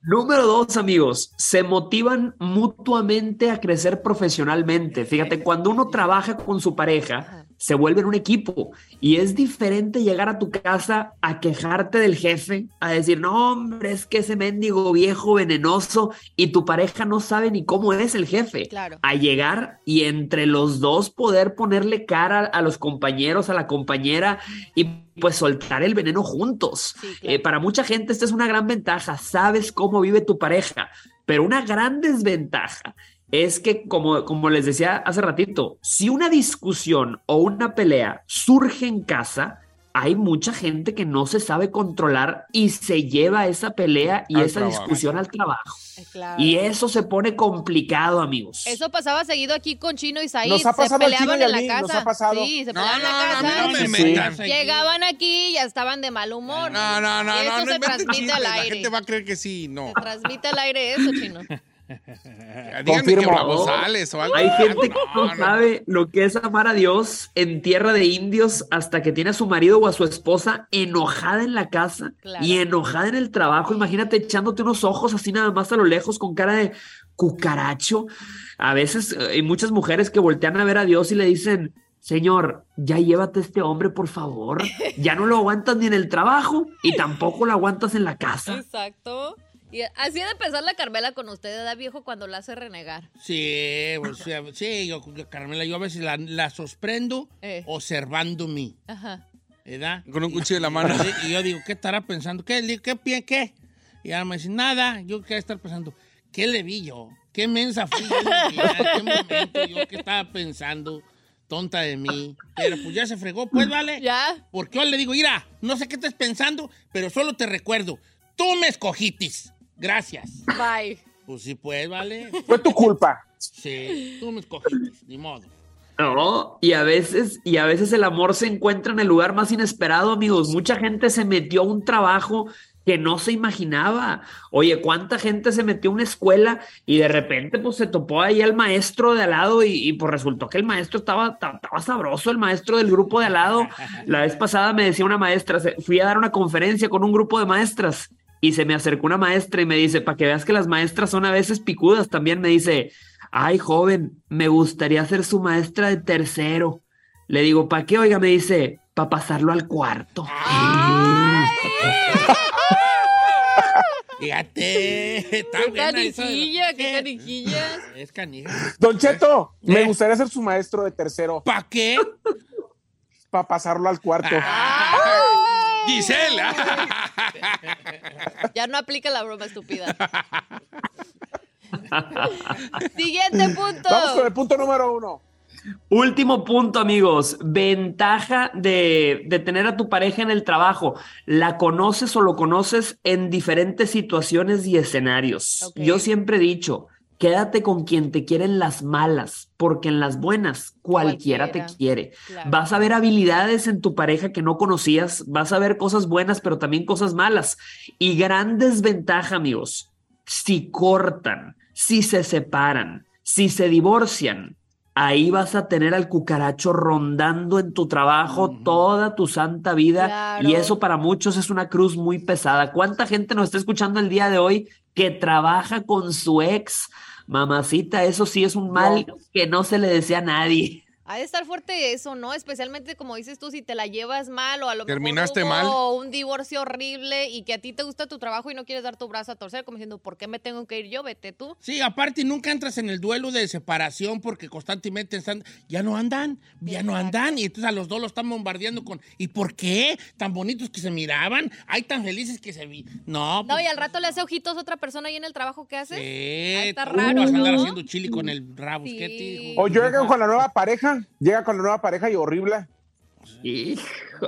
Número dos, amigos, se motivan mutuamente a crecer profesionalmente. Fíjate, cuando uno trabaja con su pareja, se vuelven un equipo y es diferente llegar a tu casa a quejarte del jefe, a decir, no, hombre, es que ese mendigo viejo venenoso y tu pareja no sabe ni cómo es el jefe. Claro. A llegar y entre los dos poder ponerle cara a los compañeros, a la compañera y pues soltar el veneno juntos. Eh, para mucha gente esta es una gran ventaja, sabes cómo vive tu pareja, pero una gran desventaja es que, como, como les decía hace ratito, si una discusión o una pelea surge en casa, hay mucha gente que no se sabe controlar y se lleva esa pelea y Al esa trabajo. discusión al trabajo. Claro. Y eso se pone complicado, amigos. Eso pasaba seguido aquí con Chino y Said. Nos ha se pasado Chino peleaban y a en la mí, casa. nos ha pasado. Sí, se No, peleaban en no, la no, a mí casa. no me Sí. Llegaban aquí y ya estaban de mal humor. No, no, no, Y eso no. no se transmite al La aire. gente va a creer que sí. No. Se transmite al aire eso, Chino. Que Confirmo. o algo. Hay gente que No, no, no. sabe lo que es amar a Dios en tierra de indios hasta que tiene a su marido o a su esposa enojada en la casa Claro. y enojada en el trabajo. Imagínate echándote unos ojos así nada más a lo lejos con cara de cucaracho. A veces eh, hay muchas mujeres que voltean a ver a Dios y le dicen, Señor, ya llévate a este hombre, por favor. Ya no lo aguantas ni en el trabajo y tampoco lo aguantas en la casa. Exacto. Y así ha de pensar la Carmela con usted, ¿verdad, viejo, cuando la hace renegar? Sí, pues, sí, sí, yo, yo, Carmela, yo a veces la, la sorprendo Eh. observándome, Ajá. ¿verdad? Con un cuchillo en la mano. Y yo digo, ¿qué estará pensando? ¿Qué, qué, pie- qué? Y ella me dice, nada. Yo qué estar pensando, ¿qué le vi yo? ¿Qué mensa fui qué momento yo qué estaba pensando? Tonta de mí. Pero pues ya se fregó, pues vale. Ya. Porque yo le digo, mira, no sé qué estés pensando, pero solo te recuerdo, tú me escogitis. Gracias. Bye. Pues sí, pues, vale. Fue tu culpa. Sí, tú me escogitis, ni modo. No, y a veces, y a veces el amor se encuentra en el lugar más inesperado, amigos. Mucha gente se metió a un trabajo que no se imaginaba. Oye, ¿cuánta gente se metió a una escuela y de repente pues se topó ahí al maestro de al lado y, y, pues resultó que el maestro estaba, ta- estaba sabroso, el maestro del grupo de al lado. La vez pasada me decía una maestra, fui a dar una conferencia con un grupo de maestras y se me acercó una maestra y me dice, para que veas que las maestras son a veces picudas, también me dice, ay joven, me gustaría ser su maestra de tercero. Le digo, ¿para qué? Oiga, me dice, para pasarlo al cuarto. Fíjate, está Qué buena esa. canijilla, qué canijillas. Es canija. Don Cheto, me ¿Eh? gustaría ser su maestro de tercero. ¿Para qué? Para pasarlo al cuarto. Giselle. Ya no aplica la broma estúpida. Siguiente punto. Vamos con el punto número uno. Último punto, amigos. Ventaja de, de tener a tu pareja en el trabajo. La conoces o lo conoces en diferentes situaciones y escenarios. Yo siempre he dicho, quédate con quien te quiere en las malas, porque en las buenas cualquiera, Cualquiera. te quiere. Claro. Vas a ver habilidades en tu pareja que no conocías, vas a ver cosas buenas, pero también cosas malas. Y gran desventaja, amigos, si cortan, si se separan, si se divorcian, ahí vas a tener al cucaracho rondando en tu trabajo toda tu santa vida. Claro. Y eso para muchos es una cruz muy pesada. ¿Cuánta gente nos está escuchando el día de hoy que trabaja con su ex? Mamacita, eso sí es un mal que no se le desea a nadie. Ha de estar fuerte eso, ¿no? Especialmente como dices tú, si te la llevas mal o a lo Terminaste mejor mal. hubo un divorcio horrible y que a ti te gusta tu trabajo y no quieres dar tu brazo a torcer, como diciendo, ¿por qué me tengo que ir yo? Vete tú. Sí, aparte nunca entras en el duelo de separación porque constantemente están, ya no andan, ya no andan, y entonces a los dos los están bombardeando con, ¿y por qué? Tan bonitos que se miraban, ay, tan felices que se vi. No, No, y al rato le hace ojitos a otra persona ahí en el trabajo que haces. Eh, está tú raro, vas a andar ¿no? haciendo chili con el rabo. ¿qué te digo? O llega con la nueva pareja, llega con la nueva pareja y horrible. Hijo,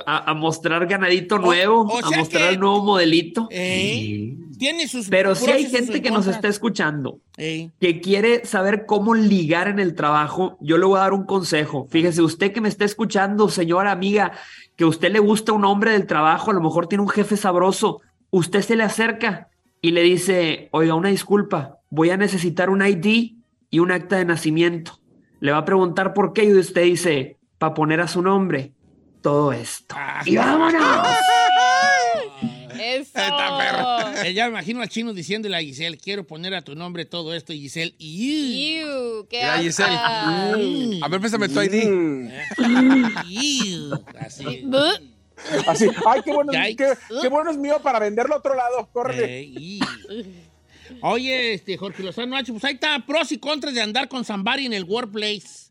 a, a mostrar ganadito nuevo, o sea a mostrar que- el nuevo modelito. Eh, Tiene sus Pero sí y hay gente que nos está escuchando que quiere saber cómo ligar en el trabajo. Yo le voy a dar un consejo. Fíjese, usted que me está escuchando, señora amiga, que a usted le gusta un hombre del trabajo, a lo mejor tiene un jefe sabroso, usted se le acerca y le dice, oiga, una disculpa, voy a necesitar un ID y un acta de nacimiento. Le va a preguntar por qué y usted dice, para poner a su nombre todo esto. Ah. ¡Y vámonos! Eso. Eh, ya me imagino al chino diciéndole a Giselle, quiero poner a tu nombre todo esto, y Giselle, y Iu, qué Mira, Giselle. A ver, pésame tu ID. Así. Así, ay, qué bueno, qué, qué bueno es mío para venderlo a otro lado. Córrele. Eh, Oye, este, Jorge Lozano H, pues ahí está, pros y contras de andar con Zambari en el workplace.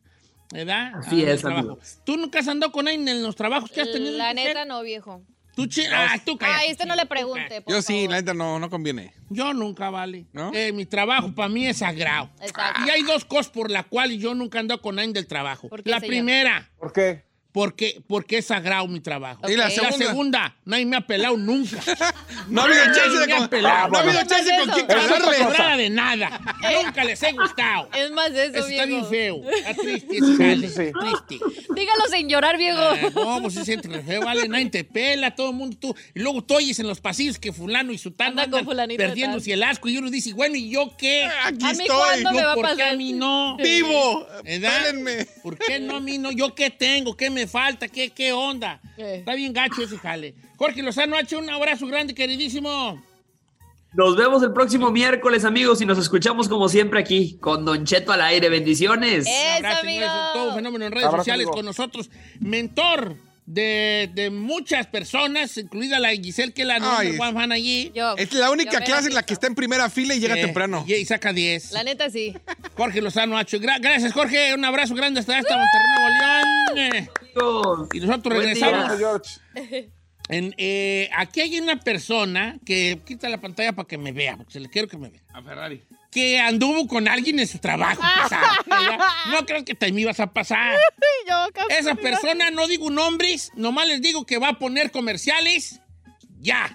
¿Verdad? Así el es. ¿Tú nunca has andado con alguien en los trabajos que has tenido? La neta no, viejo. Tú, ah, tú cállate, Ay, este no le pregunte, por Yo sí, la neta no, no conviene. Yo nunca, vale. ¿No? Eh, mi trabajo para mí es sagrado. Exacto. Y hay dos cosas por las cuales yo nunca ando con nadie del trabajo. ¿Por qué, La señor? primera, ¿Por qué? Porque, porque es sagrado mi trabajo. ¿Y la Ok. segunda? nadie me ha pelado nunca. No ha habido chance de con- pelado. no ha habido chance con quién casarle. de nada. Nunca les he gustado. Es más eso, Eso está bien feo. Está triste sí, sí. Triste. Dígalo sin llorar, viejo. Ah, no, pues se siente feo, vale, nadie te pela, todo el mundo tú. Y luego tú oyes en los pasillos que fulano y sutano Anda con andan perdiéndose el asco y uno dice, bueno, ¿y yo qué? Aquí ¿A mí estoy. cuándo me Yo, va a ¿Por qué a mí no? Vivo. ¿Por qué no a mí no? ¿Yo qué tengo? ¿Qué me falta? ¿Qué, qué onda? Está bien gacho ese jale. Jorge Lozano ha hecho un abrazo grande, queridísimo. Nos vemos el próximo miércoles, amigos, y nos escuchamos como siempre aquí con Don Cheto al aire. Bendiciones. Eso, abrazo, señores, amigo. todo fenómeno en redes Abrazo, sociales amigo. con nosotros. Mentor de, de muchas personas, incluida la Giselle, que es la Ay, number es- one fan allí. Yo. Es la única clase en la que está en primera fila y llega Eh, temprano. Y, y saca 10. La neta sí. Jorge Lozano Hacho. Gra- gracias, Jorge. Un abrazo grande hasta, hasta Monterrey, Nuevo León. Y nosotros regresamos. En, eh, aquí hay una persona que quita la pantalla para que me vea, porque se le quiero que me vea. A Ferrari. Que anduvo con alguien en su trabajo. no creo que te me ibas a pasar. Esa persona, no digo nombres, nomás les digo que va a poner comerciales. Ya.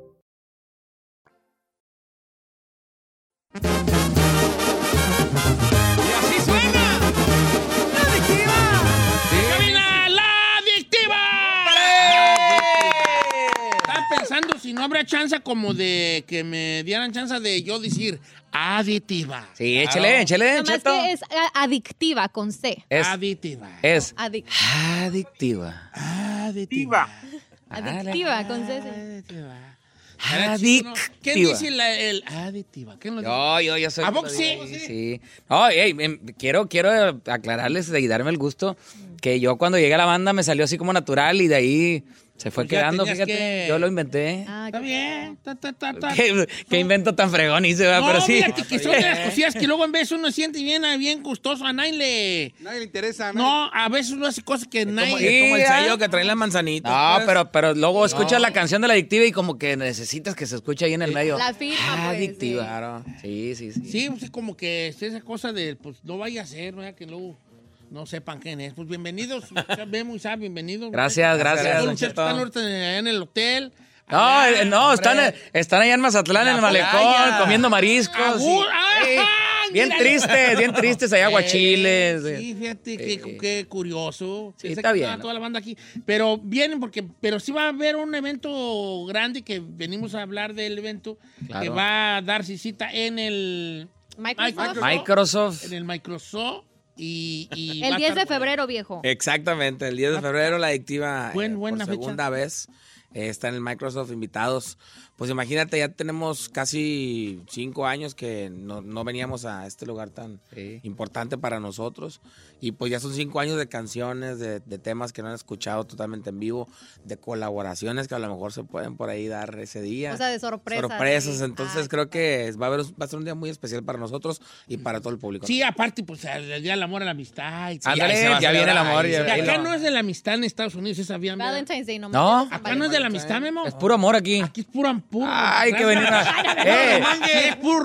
Y así suena. ¡La adictiva! ¡Cabina, la adictiva! Estaba pensando si no habrá chance como de que me dieran chance de yo decir aditiva. Sí, échale, échale, Nomás Cheto. que es a- adictiva con C. Es, Aditiva. es Adic- adictiva. Aditiva. Adictiva, con C. Era chido, ¿no? ¿Quién Adictiva. dice la- el adictiva? ¿Quién lo Yo, dice? yo, yo soy. ¿A poco sí? sí? Sí. No, em, quiero, quiero aclararles y darme el gusto que yo cuando llegué a la banda me salió así como natural y de ahí se fue Pues quedando, fíjate. que- Yo lo inventé. Está bien. Ta, ta, ta, ta. ¿Qué, qué invento tan fregón hice, ¿verdad? No, Pero sí. fíjate que son de las cosillas que luego en vez uno siente bien, bien gustoso. A nadie le... Nadie le interesa. No, a veces uno hace cosas que nadie... como- es como el sello que traen las manzanitas. No, pero, pero luego escuchas No. la canción de la adictiva y como que necesitas que se escuche ahí en el medio. La firma, Ah, pues, adictiva. sí. Claro. Sí, sí, sí. Sí, pues, es como que es esa cosa de, pues, no vaya a ser, ¿no? Ya que luego no sepan quién es. Pues bienvenidos, Vemos y sabe, bienvenidos. Gracias, gracias. Están ahorita en el hotel. No, Allá, eh, no, están, hombre. están allá en Mazatlán, en el malecón, playa. comiendo mariscos. Agur- y- ¡Ah! Bien tristes, bien tristes, allá aguachiles. Eh, Sí, fíjate qué, qué curioso. Sí, está que bien. toda la banda aquí. Pero vienen porque, pero sí va a haber un evento grande que venimos a hablar del evento Claro. que va a darse cita en el Microsoft. Microsoft. En el Microsoft y, y El va a 10 de febrero, viejo. Exactamente, el 10 de febrero la adictiva Buen- eh, buena por fecha. segunda vez eh, está en el Microsoft invitados. Pues imagínate, ya tenemos casi cinco años que no, no veníamos a este lugar tan importante para nosotros. Y pues ya son cinco años de canciones, de, de temas que no han escuchado totalmente en vivo, de colaboraciones que a lo mejor se pueden por ahí dar ese día. O sea, de sorpresas. Sorpresas, sí. entonces creo que va a, haber, va a ser un día muy especial para nosotros y para todo el público. Sí, aparte, pues el Día del Amor a la Amistad. y- Ándale, se va a ya viene el amor, ya- Y acá no. no es de la amistad en Estados Unidos, esa verdad? Valentine's Day, no Acá no es de la amistad, Memo. Es puro amor aquí. Aquí es puro, puro. Hay que venir a- Eh. Es puro.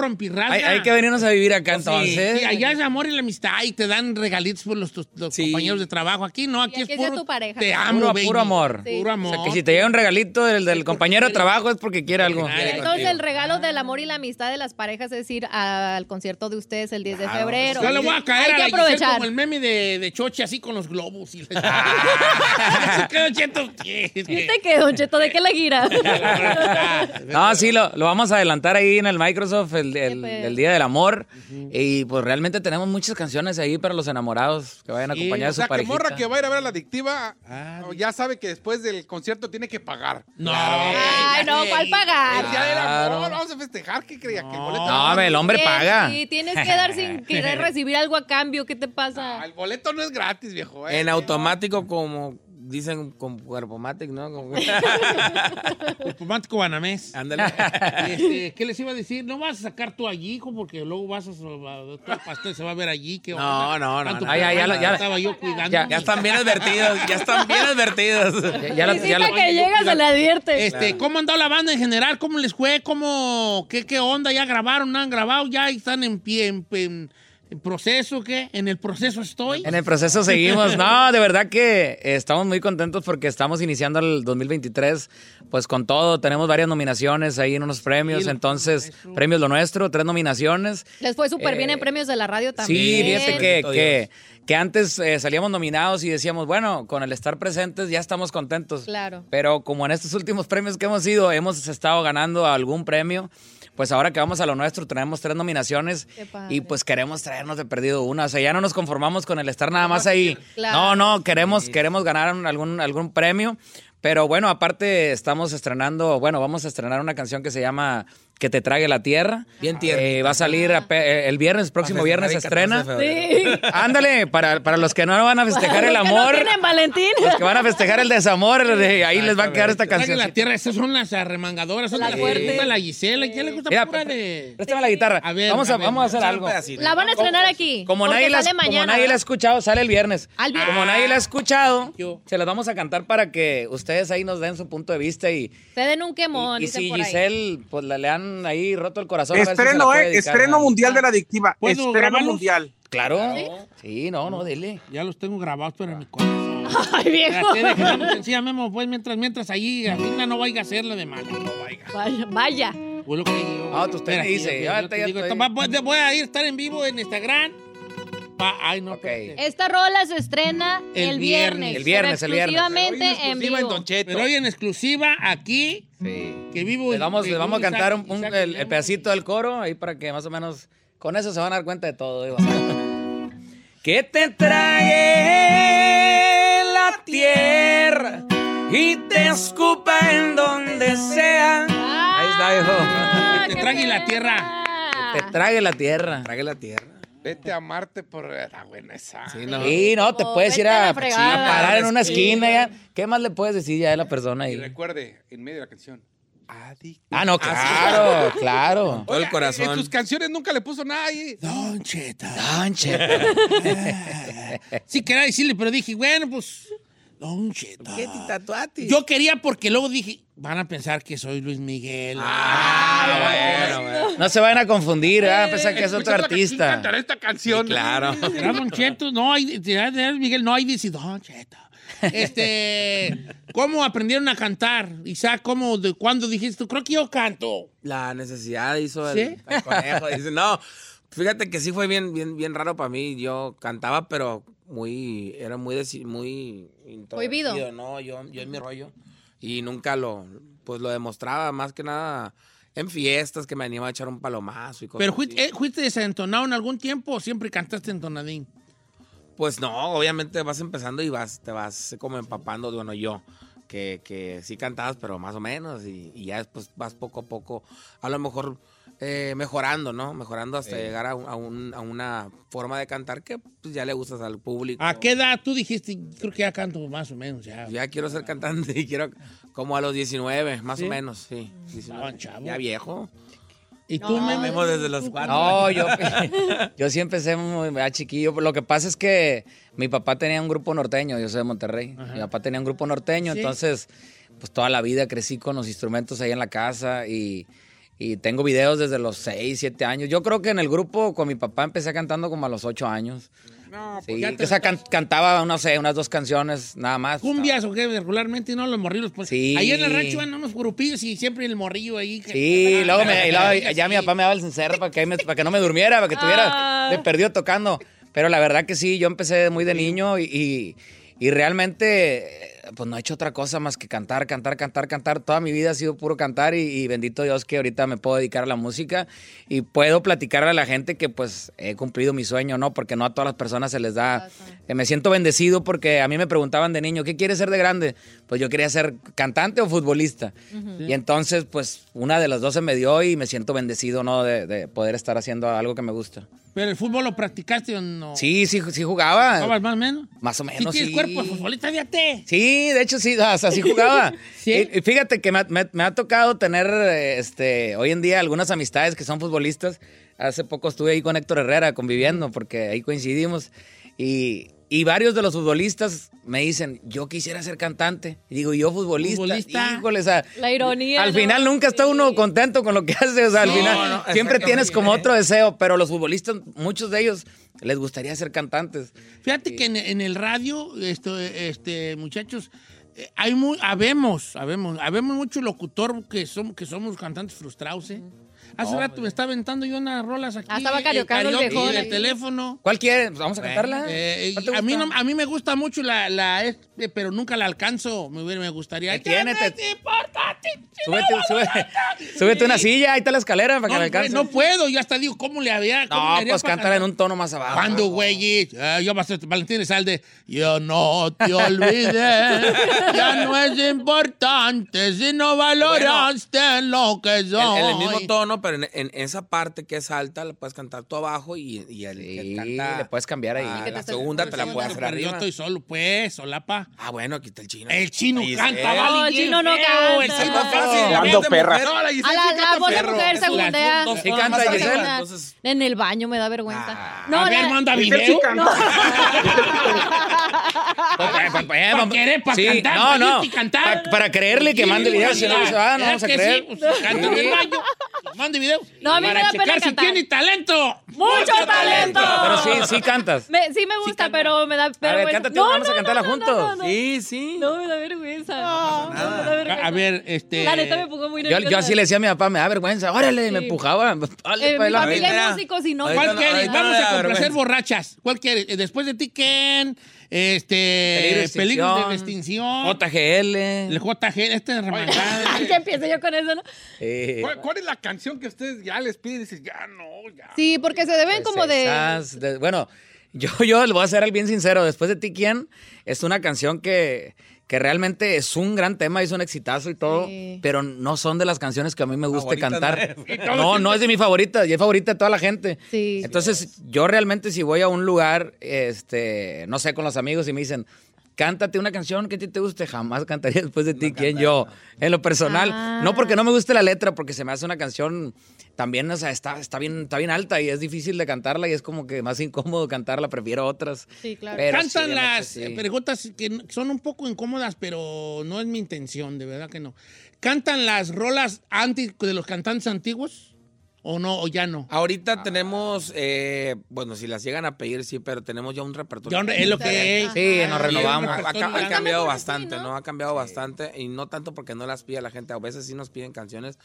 Hay, hay que venirnos a vivir acá Sí, entonces. sí, allá es amor y la amistad y te dan regalitos por los, tus- los compañeros de trabajo. Aquí no, aquí, Y aquí es puro. tu pareja. Te amo, puro, baby. puro amor. Sí. Puro O amor. sea, que si te llega un regalito del, del compañero de trabajo es porque quiere algo. Entonces, el regalo del amor y la amistad de las parejas es ir al concierto de ustedes el 10 de febrero. Yo le voy a caer Hay a que aprovechar. como el meme de, de Choche así con los globos. Y la... quedó cheto. ¿Viste que, Don Cheto, de qué la gira? No, sí, lo, lo vamos a adelantar ahí en el Microsoft el, el- pues. el Día del Amor. Y pues realmente tenemos muchas canciones ahí para los enamorados que vayan a acompañar a O su sea, que parejita. morra que va a ir a ver a la adictiva ya sabe que después del concierto tiene que pagar. No. Ay, no, ¿cuál pagar? El día del amor, Claro. vamos a festejar. ¿Qué creía? Que el boleto No, hombre, el hombre Sí, paga. Sí, tienes que dar sin querer recibir algo a cambio. ¿Qué te pasa? El boleto no es gratis, viejo. ¿eh? En automático, como dicen, con cuerpomatic, ¿no? Como- El romántico banamés. Ándale. Este, ¿Qué les iba a decir? No vas a sacar tú allí, hijo, porque luego vas a... El pastel se va a ver allí. ¿qué No, no, no, no. que ya, ya. Estaba yo cuidando. Ya- Ya están bien advertidos, ya están bien advertidos. Ya, ya la- ya la- que llega se le advierte. Este, ¿Cómo andó la banda en general? ¿Cómo les fue? ¿Cómo, qué, qué onda? ¿Ya grabaron? ¿No han grabado? ¿Ya están en pie, en, en- en proceso? ¿Qué? ¿En el proceso estoy? En el proceso seguimos. No, de verdad que eh, estamos muy contentos porque estamos iniciando el 2023 pues con todo. Tenemos varias nominaciones ahí en unos premios. Sí, Entonces, premios lo nuestro, tres nominaciones. Les fue súper bien en premios de la radio también. Sí, fíjate que, que, que antes eh, salíamos nominados y decíamos, bueno, con el estar presentes ya estamos contentos. Claro. Pero como en estos últimos premios que hemos ido, hemos estado ganando algún premio. Pues ahora que vamos a lo nuestro, tenemos tres nominaciones y pues queremos traernos de perdido una. O sea, ya no nos conformamos con el estar nada más ahí. Claro. No, no, queremos, queremos ganar algún, algún premio. Pero bueno, aparte estamos estrenando, bueno, vamos a estrenar una canción que se llama Que te trague la tierra. Bien. Eh, va a salir ape- eh, el viernes, próximo viernes se estrena. Sí. Ándale, para, para los que no van a festejar el Los que no amor, Valentín. los que van a festejar el desamor, de ahí les va a quedar esta Trague canción. la tierra, esas son las arremangadoras. Son La las fuerte. que le gusta a la Gisela. ¿Quién le gusta Mira, pura de...? Préstame la guitarra. A ver, vamos a, a ver, vamos a hacer algo. pedacito. La van a estrenar aquí. Como nadie, la, sale como mañana. nadie la ha escuchado, sale el viernes. Al viernes. Como nadie la ha escuchado, Yo. se las vamos a cantar para que ustedes ahí nos den su punto de vista y, Se den un quemón. y, si. Giselle pues le, le han ahí roto el corazón. a ver si se la Estreno, puede eh. dedicar, Estreno ¿no? mundial de la adictiva. ¿Puedo Estreno grabarlos? mundial. Claro. Sí, no, no, dile. Ya los tengo grabados, pero en mi corazón. Ay, viejo. Sencilla, Memo, pues mientras, mientras ahí, Afina no vaya a hacerla de mala, no vaya. Vaya, vaya. Lo que. Ah, tú usted me dice, yo- yo- ya yo te- te ya digo, estoy- voy, voy a ir a estar en vivo en Instagram. Pa- ay, no, espérate. Esta rola se estrena El el, viernes. viernes. El viernes, pero el viernes. Exclusivamente en vivo. Pero hoy en exclusiva aquí, que vivo Le vamos, que le vamos a cantar un, el, pedacito del coro ahí para que más o menos con eso se van a dar cuenta de todo. que te trague la tierra, y te escupa en donde sea. Ahí está, viejo. Que te trague la tierra. Que te trague la tierra. Trague la tierra. Vete a Marte por la buena esa. Sí, no, te puedes ir a, a parar en una esquina. ya. ¿Qué más le puedes decir ya a la persona Y ahí? recuerde, en medio de la canción. Ah, no, claro, claro. Todo el corazón. En tus canciones nunca le puso nada ahí. Don Cheta. Don Cheta. Sí quería decirle, pero dije, bueno, pues. Don Cheta. ¿Qué te tatuaste? Yo quería porque luego dije, van a pensar que soy Luis Miguel. Ah, bueno, bueno. No se vayan a confundir, ¿eh? a pensar que es otro artista. Cantaré esta canción. Claro. Era Don Cheto, no hay, de Luis Miguel, no hay dice Don Cheta. Este, ¿cómo aprendieron a cantar? Isaac, ¿cómo, de cuándo dijiste tú? Creo que yo canto. La necesidad hizo el, ¿Sí? el conejo. Dice, no, fíjate que sí fue bien, bien, bien raro para mí. Yo cantaba, pero muy, era muy, muy Prohibido. introvertido, No, yo, yo en mi rollo. Y nunca lo, pues lo demostraba, más que nada en fiestas que me animaba a echar un palomazo y cosas ¿Pero así. eh, fuiste desentonado en algún tiempo o siempre cantaste entonadín? Pues no, obviamente vas empezando y vas, te vas como empapando, bueno, yo, que, que sí cantabas, pero más o menos, y, y ya después vas poco a poco, a lo mejor eh, mejorando, ¿no? Mejorando hasta llegar a, un- a un- a una forma de cantar que pues, ya le gustas al público. ¿A qué edad tú dijiste? Creo que ya canto más o menos. Ya. Ya quiero ser cantante y quiero como a los 19, más ¿Sí? o menos, sí. 19. chavo. Ya viejo. ¿Y tú, Memo? vemos desde los cuatro. No, yo, yo sí empecé muy chiquillo. Lo que pasa es que mi papá tenía un grupo norteño, yo soy de Monterrey. Mi papá tenía un grupo norteño, Sí. entonces, pues toda la vida crecí con los instrumentos ahí en la casa y, y tengo videos desde los 6, 7 años. Yo creo que en el grupo con mi papá empecé cantando como a los 8 años. No, Sí, ya te o sea, can- cantaba, no sé, unas dos canciones nada más. ¿Cumbias o qué? Regularmente, ¿no? Los morrillos. Pues. Sí. Ahí en el rancho van unos grupillos y siempre el morrillo ahí. que- Sí, luego, me, y luego ya mi papá me daba el cencerro para que, me- para que no me durmiera, para que estuviera Ah. de perdido tocando. Pero la verdad que sí, yo empecé muy de niño y, y- y realmente pues no he hecho otra cosa más que cantar, cantar, cantar, cantar. Toda mi vida ha sido puro cantar y, y bendito Dios que ahorita me puedo dedicar a la música y puedo platicarle a la gente que pues he cumplido mi sueño, ¿no? Porque no a todas las personas se les da... eh, me siento bendecido porque a mí me preguntaban de niño, ¿qué quieres ser de grande? Pues yo quería ser cantante o futbolista. Y entonces, pues, una de las dos se me dio y me siento bendecido, ¿no? De, de poder estar haciendo algo que me gusta. ¿Pero el fútbol lo practicaste o no? Sí, sí, sí jugaba. ¿Jugabas más o menos? Más o ¿Sí menos, tienes sí. cuerpo de futbolista? Fíjate. Sí, de hecho sí, hasta así jugaba. Sí. Y, y fíjate que me, ha- me- me ha tocado tener este, hoy en día algunas amistades que son futbolistas. Hace poco estuve ahí con Héctor Herrera conviviendo porque ahí coincidimos. Y, y varios de los futbolistas me dicen, yo quisiera ser cantante. Y digo, yo futbolista. Futbolista. Híjole, o sea, La ironía. al ¿no? final nunca está uno contento con lo que hace. O sea, al final no, siempre tienes como otro deseo. Pero los futbolistas, muchos de ellos les gustaría ser cantantes. Fíjate que en, en el radio, esto, este, muchachos, eh, hay muy, habemos, habemos, habemos mucho locutor que somos, que somos cantantes frustrados, ¿eh? Hace rato me estaba aventando yo unas rolas aquí. Ah, estaba eh, carioqueando el del ahí. teléfono. ¿Cuál quieren? Pues vamos a cantarla. Eh, ¿Cuál te a, mí no- a mí me gusta mucho la, la este, pero nunca la alcanzo. Me, me gustaría. ¿Qué tiene? ¿Qué Te- te importa? Súbete, súbete, súbete una silla, ahí está la escalera para que No, le alcance. güey, no puedo, yo hasta digo, ¿cómo le había? cómo No, le haría pues cántala en un tono más abajo. ¿Cuándo, güey? Ah, yo Valentín Elizalde. Yo no te olvidé. ya no es importante si no valoraste lo que soy. en el mismo tono, pero en, en esa parte que es alta, la puedes cantar tú abajo y, y el que Sí, canta le puedes cambiar ahí. a que te la segunda te la Sí, puedes hacer yo arriba. estoy solo, pues, solapa. Ah, bueno, aquí está el chino. El chino Ahí canta, vale. No, el chino no feo, el canta. chino Es más fácil. feo. Ando es de perra. No, la A Giselle la, sí la canta voz de perro. mujer segundea. Sí canta, Giselle. En el baño me da vergüenza. Ah. no, a ver, manda Giselle video. sí canta. ¿Para querer? ¿Para Sí, cantar? No, ¿Para no. para creerle que Sí, mande video, pues, si no, va, no ¿Verdad vamos a que creer. sí? Pues, canta en el Sí. baño. No, a mí me da pena checar si cantar. tiene talento. ¡Mucho talento! Pero sí, sí cantas. Me- sí me gusta, pero me da vergüenza. cántate una, vamos a cantarla juntos. Sí, sí. No, me da vergüenza. No, me da vergüenza. A, a ver, este. La neta me pongo muy Yo, nerviosa. yo así le decía a mi papá, me da vergüenza, órale, me empujaba. Dale, En pa' mi familia hay mira. músicos y no. Ahorita ¿Cuál no- quieres? ahorita no Vamos a complacer vergüenza. borrachas. ¿Cuál quieres? Eh, Después de ti, Ken. Este. Peligro de extinción. JGL. El JG, este es remangada. que empiece yo con eso, ¿no? Eh, ¿Cuál, cuál es la canción que ustedes ya les piden y dices, ya no, ya? Sí, porque se deben pues, como de... esas de- bueno, yo, yo le voy a ser al bien sincero. Después de ti, ¿quién? Es una canción que, que realmente es un gran tema, es un exitazo y todo, Sí. pero no son de las canciones que a mí me guste cantar. no. No, no es de mi favorita, y es favorita de toda la gente. Sí. Entonces, yo realmente si voy a un lugar, este, no sé, con los amigos y me dicen, cántate una canción que a ti te guste, jamás cantaría después de ti, ¿quién yo? En lo personal, Ah. no porque no me guste la letra, porque se me hace una canción también, o sea, está, está, bien, está bien alta y es difícil de cantarla y es como que más incómodo cantarla, prefiero otras. Sí, claro. Pero Cantan las sí. eh, preguntas que son un poco incómodas, pero no es mi intención, de verdad que no. ¿Cantan las rolas anti de los cantantes antiguos? ¿O no? ¿O ya no? Ahorita tenemos, eh, bueno, si las llegan a pedir, sí, pero tenemos ya un repertorio. Ya es lo que es. Sí, nos Ah, renovamos. Ha, cambiado bastante, ¿no? Ha cambiado bastante y no tanto porque no las pide la gente, a veces sí nos piden canciones,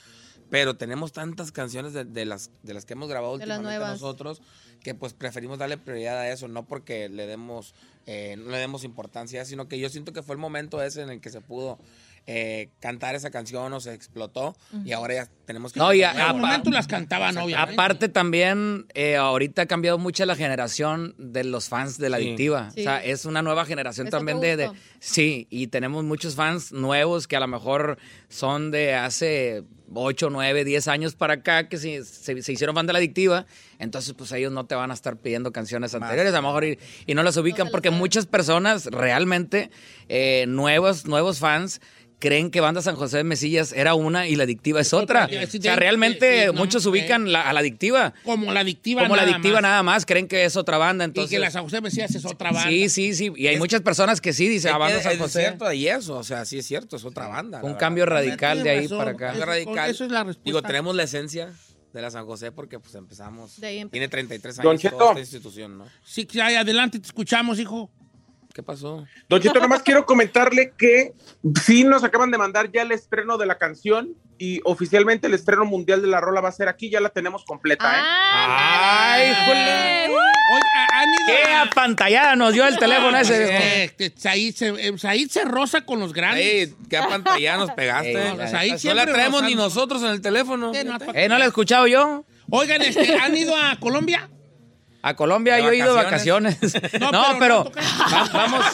pero tenemos tantas canciones de, de las, de las que hemos grabado De últimamente nosotros que pues preferimos darle prioridad a eso, no porque le demos, eh, no le demos importancia, sino que yo siento que fue el momento ese en el que se pudo eh, cantar esa canción o se explotó y ahora ya tenemos que... No, y a- En algún apa- momento las cantaban, obviamente. Aparte también, eh, ahorita ha cambiado mucho la generación de los fans de la Sí. adictiva. Sí. O sea, es una nueva generación también de. Sí, y tenemos muchos fans nuevos que a lo mejor son de hace 8, 9, 10 años para acá que se, se- se hicieron fan de la adictiva. Entonces, pues ellos no te van a estar pidiendo canciones anteriores, a lo mejor, y, y no las ubican porque muchas personas realmente, eh, nuevos, nuevos fans, creen que Banda San José de Mesillas era una y la adictiva es otra. sí, O sea, realmente sí, no, muchos ubican la- a la adictiva. Como la adictiva Como la nada adictiva más. nada más, creen que es otra banda, Y entonces... que la San José Mesías es otra banda. Sí, sí, sí. Y hay muchas personas que sí dicen, ah, Que San es José. cierto, y eso, o sea, sí es cierto, es otra banda. Un la cambio verdad. radical de ahí razón. para acá. Cambio radical. Eso es la respuesta. Digo, tenemos la esencia de la San José porque pues empezamos. De ahí empe- Tiene 33 Don años toda esta institución, ¿no? Sí, que hay, adelante, te escuchamos, hijo. ¿Qué pasó? Don Cheto, nomás quiero comentarle que sí nos acaban de mandar ya el estreno de la canción y oficialmente el estreno mundial de la rola va a ser aquí, ya la tenemos completa, ¿eh? Ah, ¡Ay, jole! Oye, ¿han ido ¡Qué apantallada nos dio el teléfono ese! Eh, que Said se, eh, Said se roza con los grandes. Ey, qué pantalla nos pegaste. Ey, no la traemos ni nosotros en el teléfono. Eh. ¿Eh, no la he escuchado yo? Oigan, este, ¿han ido a Colombia? A Colombia ¿De yo he ido de vacaciones? No, No, pero va- vamos,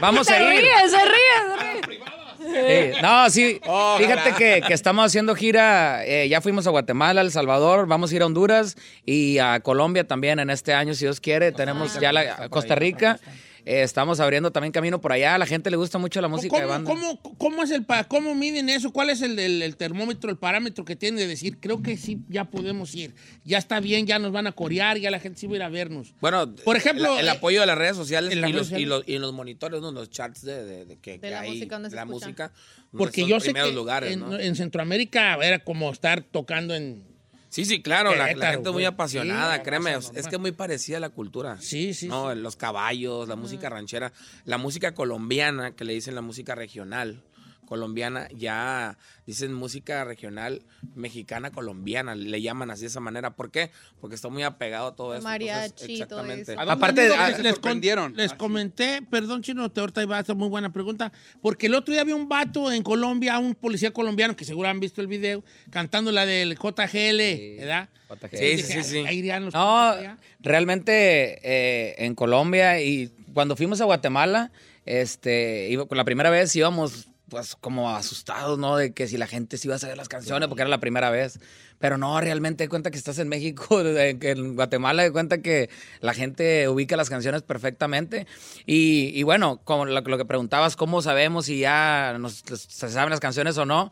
vamos a ir. ríe, se ríe, se ríe. Sí, no, sí. Ojalá. Fíjate que, que estamos haciendo gira. eh, ya fuimos a Guatemala, El Salvador, vamos a ir a Honduras y a Colombia también en este año, si Dios quiere. Tenemos ya la Costa Rica. Eh, estamos abriendo también camino por allá. A la gente le gusta mucho la música de ¿Cómo, banda. cómo, cómo es el pa- cómo miden eso? ¿Cuál es el, el- el termómetro, el parámetro que tienen de decir, creo que sí, ya podemos ir, ya está bien, ya nos van a corear, ya la gente sí va a ir a vernos? Bueno, Por ejemplo, el, el eh, apoyo de las redes sociales, y, las los, y, los, y los monitores, ¿no? los charts de, de- de que, De que la hay, música, ¿dónde se la música. Porque son yo sé que lugares, en, ¿no? en Centroamérica era como estar tocando en... Sí, sí, claro, la, gente es muy apasionada, Sí, créeme, es que es muy parecida a la cultura. Sí, sí, No, los caballos, la música ranchera, la música colombiana, que le dicen la música regional colombiana, ya dicen música regional mexicana colombiana, le llaman así de esa manera. ¿Por qué? Porque está muy apegado a todo eso. Mariachi, Entonces, todo exactamente. eso. ¿A Aparte que ah, les, con- les comenté, perdón, Chino, te ahorita iba a hacer muy buena pregunta, porque el otro día había un vato en Colombia, un policía colombiano, que seguro han visto el video, cantando la del JGL, ¿verdad? JGL. Sí, sí, sí. ahí irían los No, realmente eh, en Colombia y cuando fuimos a Guatemala, este, iba, la primera vez íbamos pues como asustados, ¿no? De que si la gente sí iba a saber las canciones porque era la primera vez. Pero no, realmente de cuenta que estás en México, en Guatemala de cuenta que la gente ubica las canciones perfectamente. Y, bueno, como lo, que preguntabas, ¿cómo sabemos si ya se saben las canciones o no?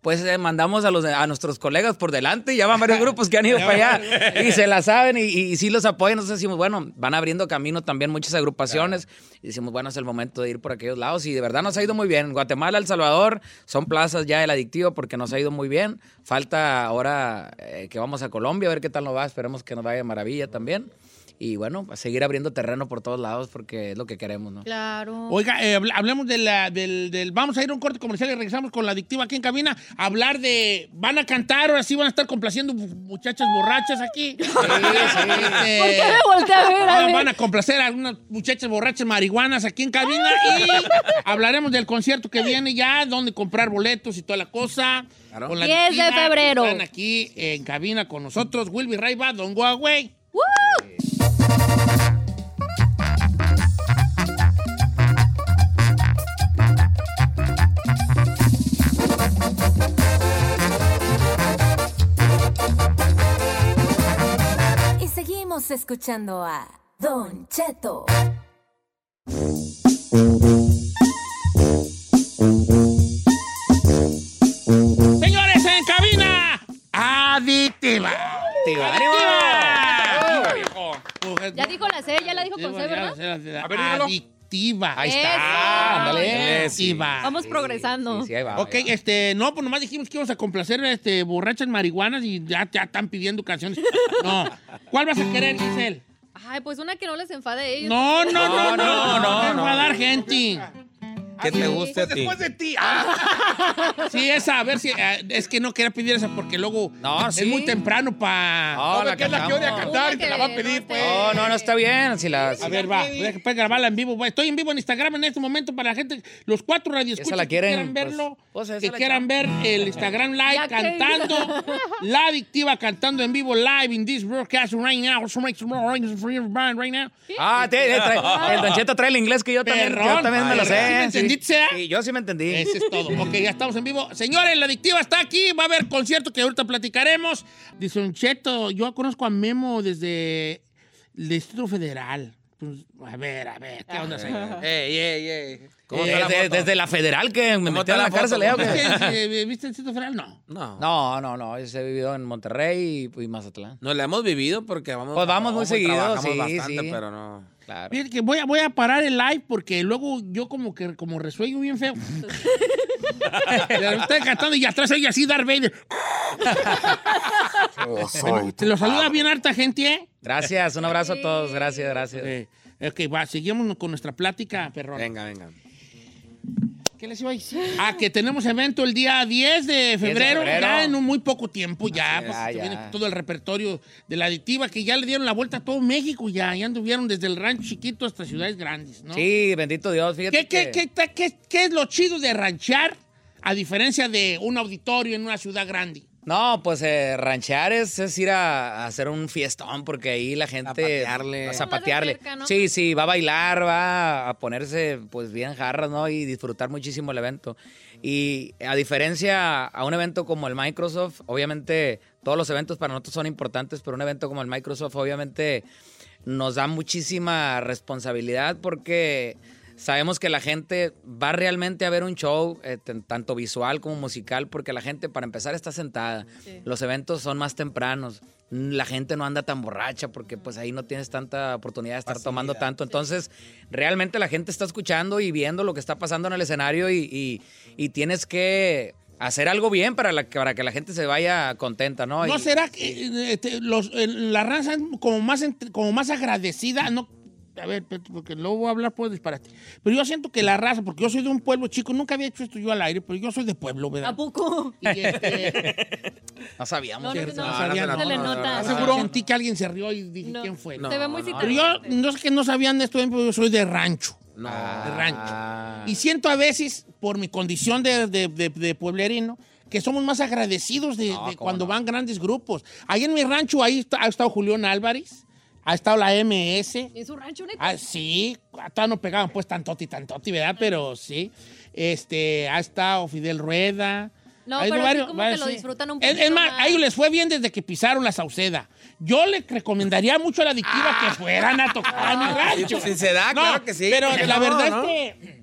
Pues eh, mandamos a, los, a nuestros colegas por delante, ya van varios grupos que han ido para allá y se la saben y, y, sí los apoyan. Nosotros decimos, bueno, van abriendo camino también muchas agrupaciones y decimos, bueno, es el momento de ir por aquellos lados y de verdad nos ha ido muy bien. Guatemala, El Salvador son plazas ya del adictivo porque nos ha ido muy bien. Falta ahora eh, que vamos a Colombia a ver qué tal nos va. Esperemos que nos vaya de maravilla también. Y bueno, a seguir abriendo terreno por todos lados porque es lo que queremos, ¿no? Claro. Oiga, eh, habl- hablemos de la, del, del- Vamos a ir a un corte comercial y regresamos con la adictiva aquí en cabina. a Hablar de. Van a cantar, ahora sí van a estar complaciendo muchachas borrachas aquí. Sí, sí. ¿Por qué me volteé a ver? A ver. van a complacer a algunas muchachas borrachas marihuanas aquí en cabina y hablaremos del concierto que viene ya, dónde comprar boletos y toda la cosa. Claro. Con la 10 de febrero. Están aquí en cabina con nosotros. Will be right back, y seguimos escuchando a Don Cheto. Señores en cabina, aditiva. aditiva. Ya dijo la C, ya la dijo con C, ¿verdad? A ver, adictiva. Ahí está. Ándale. Adictiva. Vamos progresando. Sí, ahí va. Ok, este, no, pues nomás dijimos que íbamos a complacer este, borrachas marihuanas y ya, ya están pidiendo canciones. No. ¿Cuál vas a querer, Giselle? Ay, pues una que no les enfade a ellos. No, no, no, no, no, no, no, va a dar no. gente. Que te guste a ti. Después de ti. Sí, esa, a ver si. eh, es que no quería pedir esa porque luego No, es sí. muy temprano para. No, la que es la que odia cantamos. cantar y te la va a pedir, no pues. No, no, no está bien. Si las... A ver, va, voy a puedes grabarla en vivo. Estoy en vivo en Instagram en este momento para la gente, los cuatro radioescuchas la que quieren, quieran pues, verlo, pues que la quieran ver el Instagram Live cantando, la adictiva cantando en vivo live in this broadcast right now. So make some more rings for your band right now. Ah, te- te trae- el Don Cheto trae el inglés que yo también, Perrón. yo también me lo sé. ¿Sí me entendiste? Sí, yo sí me entendí. Ese es todo. Ok, ya estamos en vivo. Señores, la adictiva está aquí. Va a haber concierto que ahorita platicaremos. Dice un cheto, yo conozco a Memo desde el Distrito Federal. Pues, a ver, a ver, ¿qué onda, señor? Ey, ey, ey. ¿Cómo Eh, está la de- foto? desde la federal que me ¿Cómo metieron está en la la cárcel. ¿eh? ¿Viste, ¿Viste el Distrito Federal? No. No. No, no, no. Vivido en Monterrey y, y Mazatlán. Nos la hemos vivido porque vamos. Pues vamos muy seguido, trabajamos sí, bastante, sí. pero no. Claro. Que voy a, voy a parar el live porque luego yo como que como resuello bien feo. Estoy cantando y atrás oye así Darth Vader. Te lo saluda bien harta gente, ¿eh? Gracias, un abrazo a todos. Gracias, gracias. Eh, ok, va, seguimos con nuestra plática, perrón. Venga, venga. ¿Qué les iba a decir? Ah, que tenemos evento el día 10 de febrero, febrero. ya en un muy poco tiempo, ya, porque Ah, ya. viene todo el repertorio de la adictiva, que ya le dieron la vuelta a todo México, ya, ya anduvieron desde el rancho chiquito hasta ciudades grandes, ¿no? Sí, bendito Dios. Fíjate ¿Qué, qué, que- qué, qué- qué es lo chido de ranchar a diferencia de un auditorio en una ciudad grande? No, pues eh, ranchear es, es ir a, a hacer un fiestón porque ahí la gente... Zapatearle. A zapatearle. Sí, sí, va a bailar, va a ponerse pues bien jarras, ¿no? Y disfrutar muchísimo el evento. Y a diferencia a un evento como el Microsoft, obviamente todos los eventos para nosotros son importantes, pero un evento como el Microsoft obviamente nos da muchísima responsabilidad porque sabemos que la gente va realmente a ver un show, eh, tanto visual como musical, porque la gente, para empezar, está sentada. Los eventos son más tempranos. La gente no anda tan borracha porque pues ahí no tienes tanta oportunidad de estar tomando tanto. Entonces, realmente la gente está escuchando y viendo lo que está pasando en el escenario y, y- y tienes que hacer algo bien para, la, para que la gente se vaya contenta, ¿no? ¿No Y- será que eh, este, los, eh, la raza es como más, entre- como más agradecida? No, a ver, porque luego voy a hablar pues disparate. Pero yo siento que la raza, porque yo soy de un pueblo chico, nunca había hecho esto yo al aire, pero yo soy de pueblo, ¿verdad? ¿A poco? Y este, No sabíamos. No, no, no, no sabían. no se le nota. Seguro sentí que alguien se rió y dije, No. ¿quién fue? Se ve muy Pero yo, no sé que no sabían de esto, pero yo soy de rancho. No. De rancho. Ah. Y siento a veces, por mi condición de, de, de- de pueblerino, que somos más agradecidos de, de cuando van grandes grupos. Ahí en mi rancho, ahí está- ha estado Julián Álvarez, ha estado la MS. ¿En su rancho, neta? Ah, sí, hasta no pegaban pues tantoti, tantoti, ¿verdad? Pero sí. Este, ha estado Fidel Rueda. No, pero sí como que lo disfrutan un poquito Es más, más. a ellos les fue bien desde que pisaron la Sauceda. Yo le recomendaría mucho a la adictiva que fueran a tocar a mi rancho. Si se da, No, claro que sí. Pero ¿Por qué la no, verdad no? es que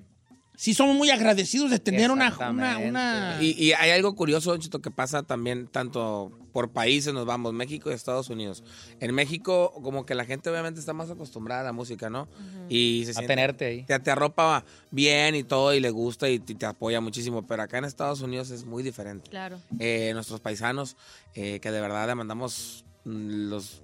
sí somos muy agradecidos de tener una, una, Exactamente. una- Y, y hay algo curioso, Don Cheto, que pasa también tanto por países nos vamos, México y Estados Unidos. En México, como que la gente obviamente está más acostumbrada a la música, ¿no? Y se A siente- tenerte ahí. Te, te arropa bien y todo y le gusta y te, te apoya muchísimo, pero acá en Estados Unidos es muy diferente. Claro. Eh, nuestros paisanos, eh, que de verdad le mandamos mm, los,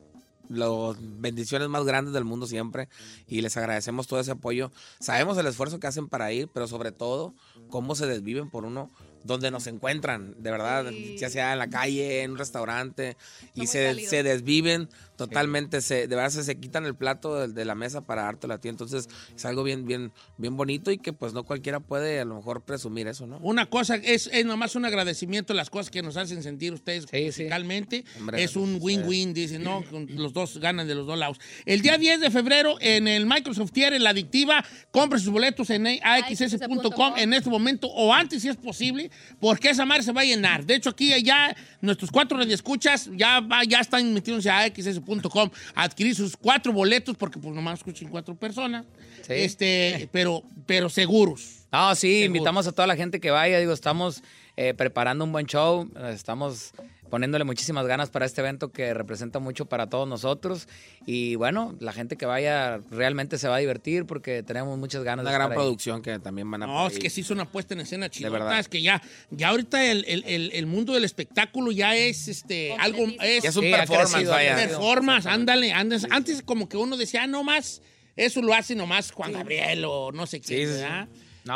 los bendiciones más grandes del mundo siempre y les agradecemos todo ese apoyo. Sabemos el esfuerzo que hacen para ir, pero sobre todo cómo se desviven por uno donde nos encuentran, de verdad, ya sea en la calle, en un restaurante, y se, se desviven totalmente, se, de verdad se, se quitan el plato de, de la mesa para dártelo a ti, entonces es algo bien, bien, bien bonito y que pues no cualquiera puede a lo mejor presumir eso, ¿no? Una cosa, es, es nomás un agradecimiento a las cosas que nos hacen sentir ustedes musicalmente. Hombre, es un win-win, dicen, ¿no? Con Los dos ganan de los dos lados. El día 10 de febrero en el Microsoft en la adictiva, compre sus boletos en axs.com en este momento o antes si es posible, porque esa madre se va a llenar. De hecho, aquí ya nuestros cuatro radioescuchas ya, ya están metiéndose a xs.com a adquirir sus cuatro boletos, porque pues nomás escuchan cuatro personas. Este, pero, pero seguros. No, sí, invitamos a toda la gente que vaya. Digo, estamos eh, preparando un buen show. Estamos poniéndole muchísimas ganas para este evento que representa mucho para todos nosotros. Y bueno, la gente que vaya realmente se va a divertir porque tenemos muchas ganas Una de gran estar ahí. producción que también van a No, es ahí. que sí es una puesta en escena chidota. verdad. Es que ya, ya ahorita el, el- el- el mundo del espectáculo ya es este algo. Es, Ya es un Sí, performance, crecido, vaya. Performance, ándale, ándale. Antes como que uno decía, ah, no más, eso lo hace nomás Juan Gabriel o no sé quién, sí.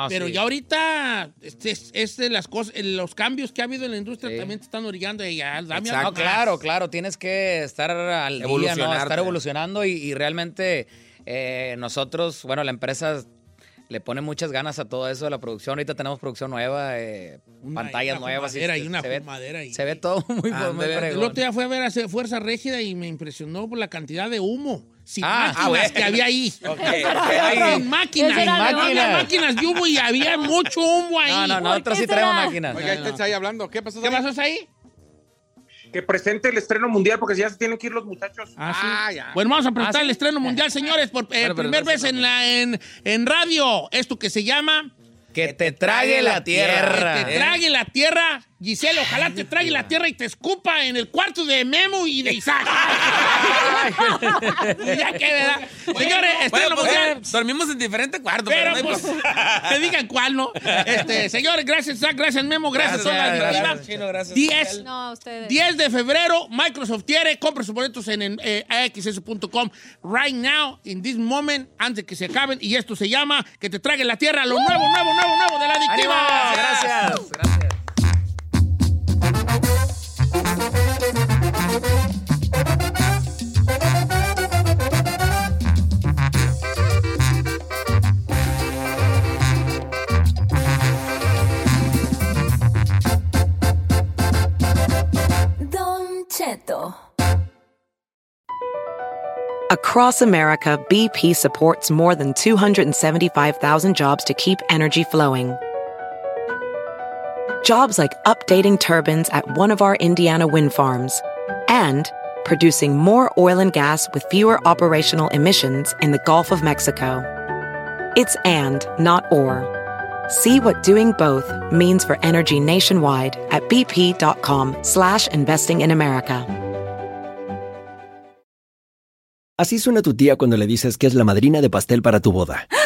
Pero sí. ya ahorita este, es, es de las cosas, los cambios que ha habido en la industria Sí. también te están orillando y ya, dame No, claro, claro, tienes que estar al día, ¿no? Estar evolucionando y, y realmente eh, nosotros, bueno, la empresa le pone muchas ganas a todo eso de la producción. Ahorita tenemos producción nueva, eh, Una- pantallas una nuevas. fumadera se- y una se ve, fumadera y- se ve todo muy, Ándale. muy El otro día fue a ver a Fuerza Régida y me impresionó por la cantidad de humo. Sin Ah, máquinas ah, bueno. que había ahí. Ok, Ay, Sin máquinas. No máquinas. máquinas de humo y había mucho humo ahí. No, no, ¿Por nosotros sí traemos máquinas. Oiga, ahí está ahí hablando. ¿Qué pasó? ¿Qué pasó ahí? Que presente el estreno mundial porque ya se tienen que ir los muchachos. Ah, sí. Ah, ya. Bueno, vamos a presentar Ah, ¿sí? el estreno mundial, señores, por eh, Bueno, pero primer no vez en, la, en, en radio. Esto que se llama Que te trague la tierra. Que te trague la tierra. Giselle, ojalá te trague la tierra y te escupa en el cuarto de Memo y de Isaac. Ya que, ¿verdad? Señores, Bueno, pues, eh, dormimos en diferente cuarto. Pero no hay pues, que digan cuál, ¿no? Este, señores, gracias, Zach, gracias, Memo, gracias, Gracias, a toda la gracias, directiva. Chino, gracias. 10, No, a ustedes. 10 de febrero, Microsoft quiere, compre sus boletos en, en eh, axs.com right now, in this moment, antes que se acaben. Y esto se llama Que te trague la tierra, lo nuevo, nuevo, nuevo, nuevo de la adictiva. Gracias, gracias. Across America, BP supports more than 275,000 jobs to keep energy flowing. Jobs like updating turbines at one of our Indiana wind farms and producing more oil and gas with fewer operational emissions in the Gulf of Mexico. It's and, not or. See what doing both means for energy nationwide at bp.com slash investing in America. Así suena tu tía cuando le dices que es la madrina de pastel para tu boda. ¡Ah!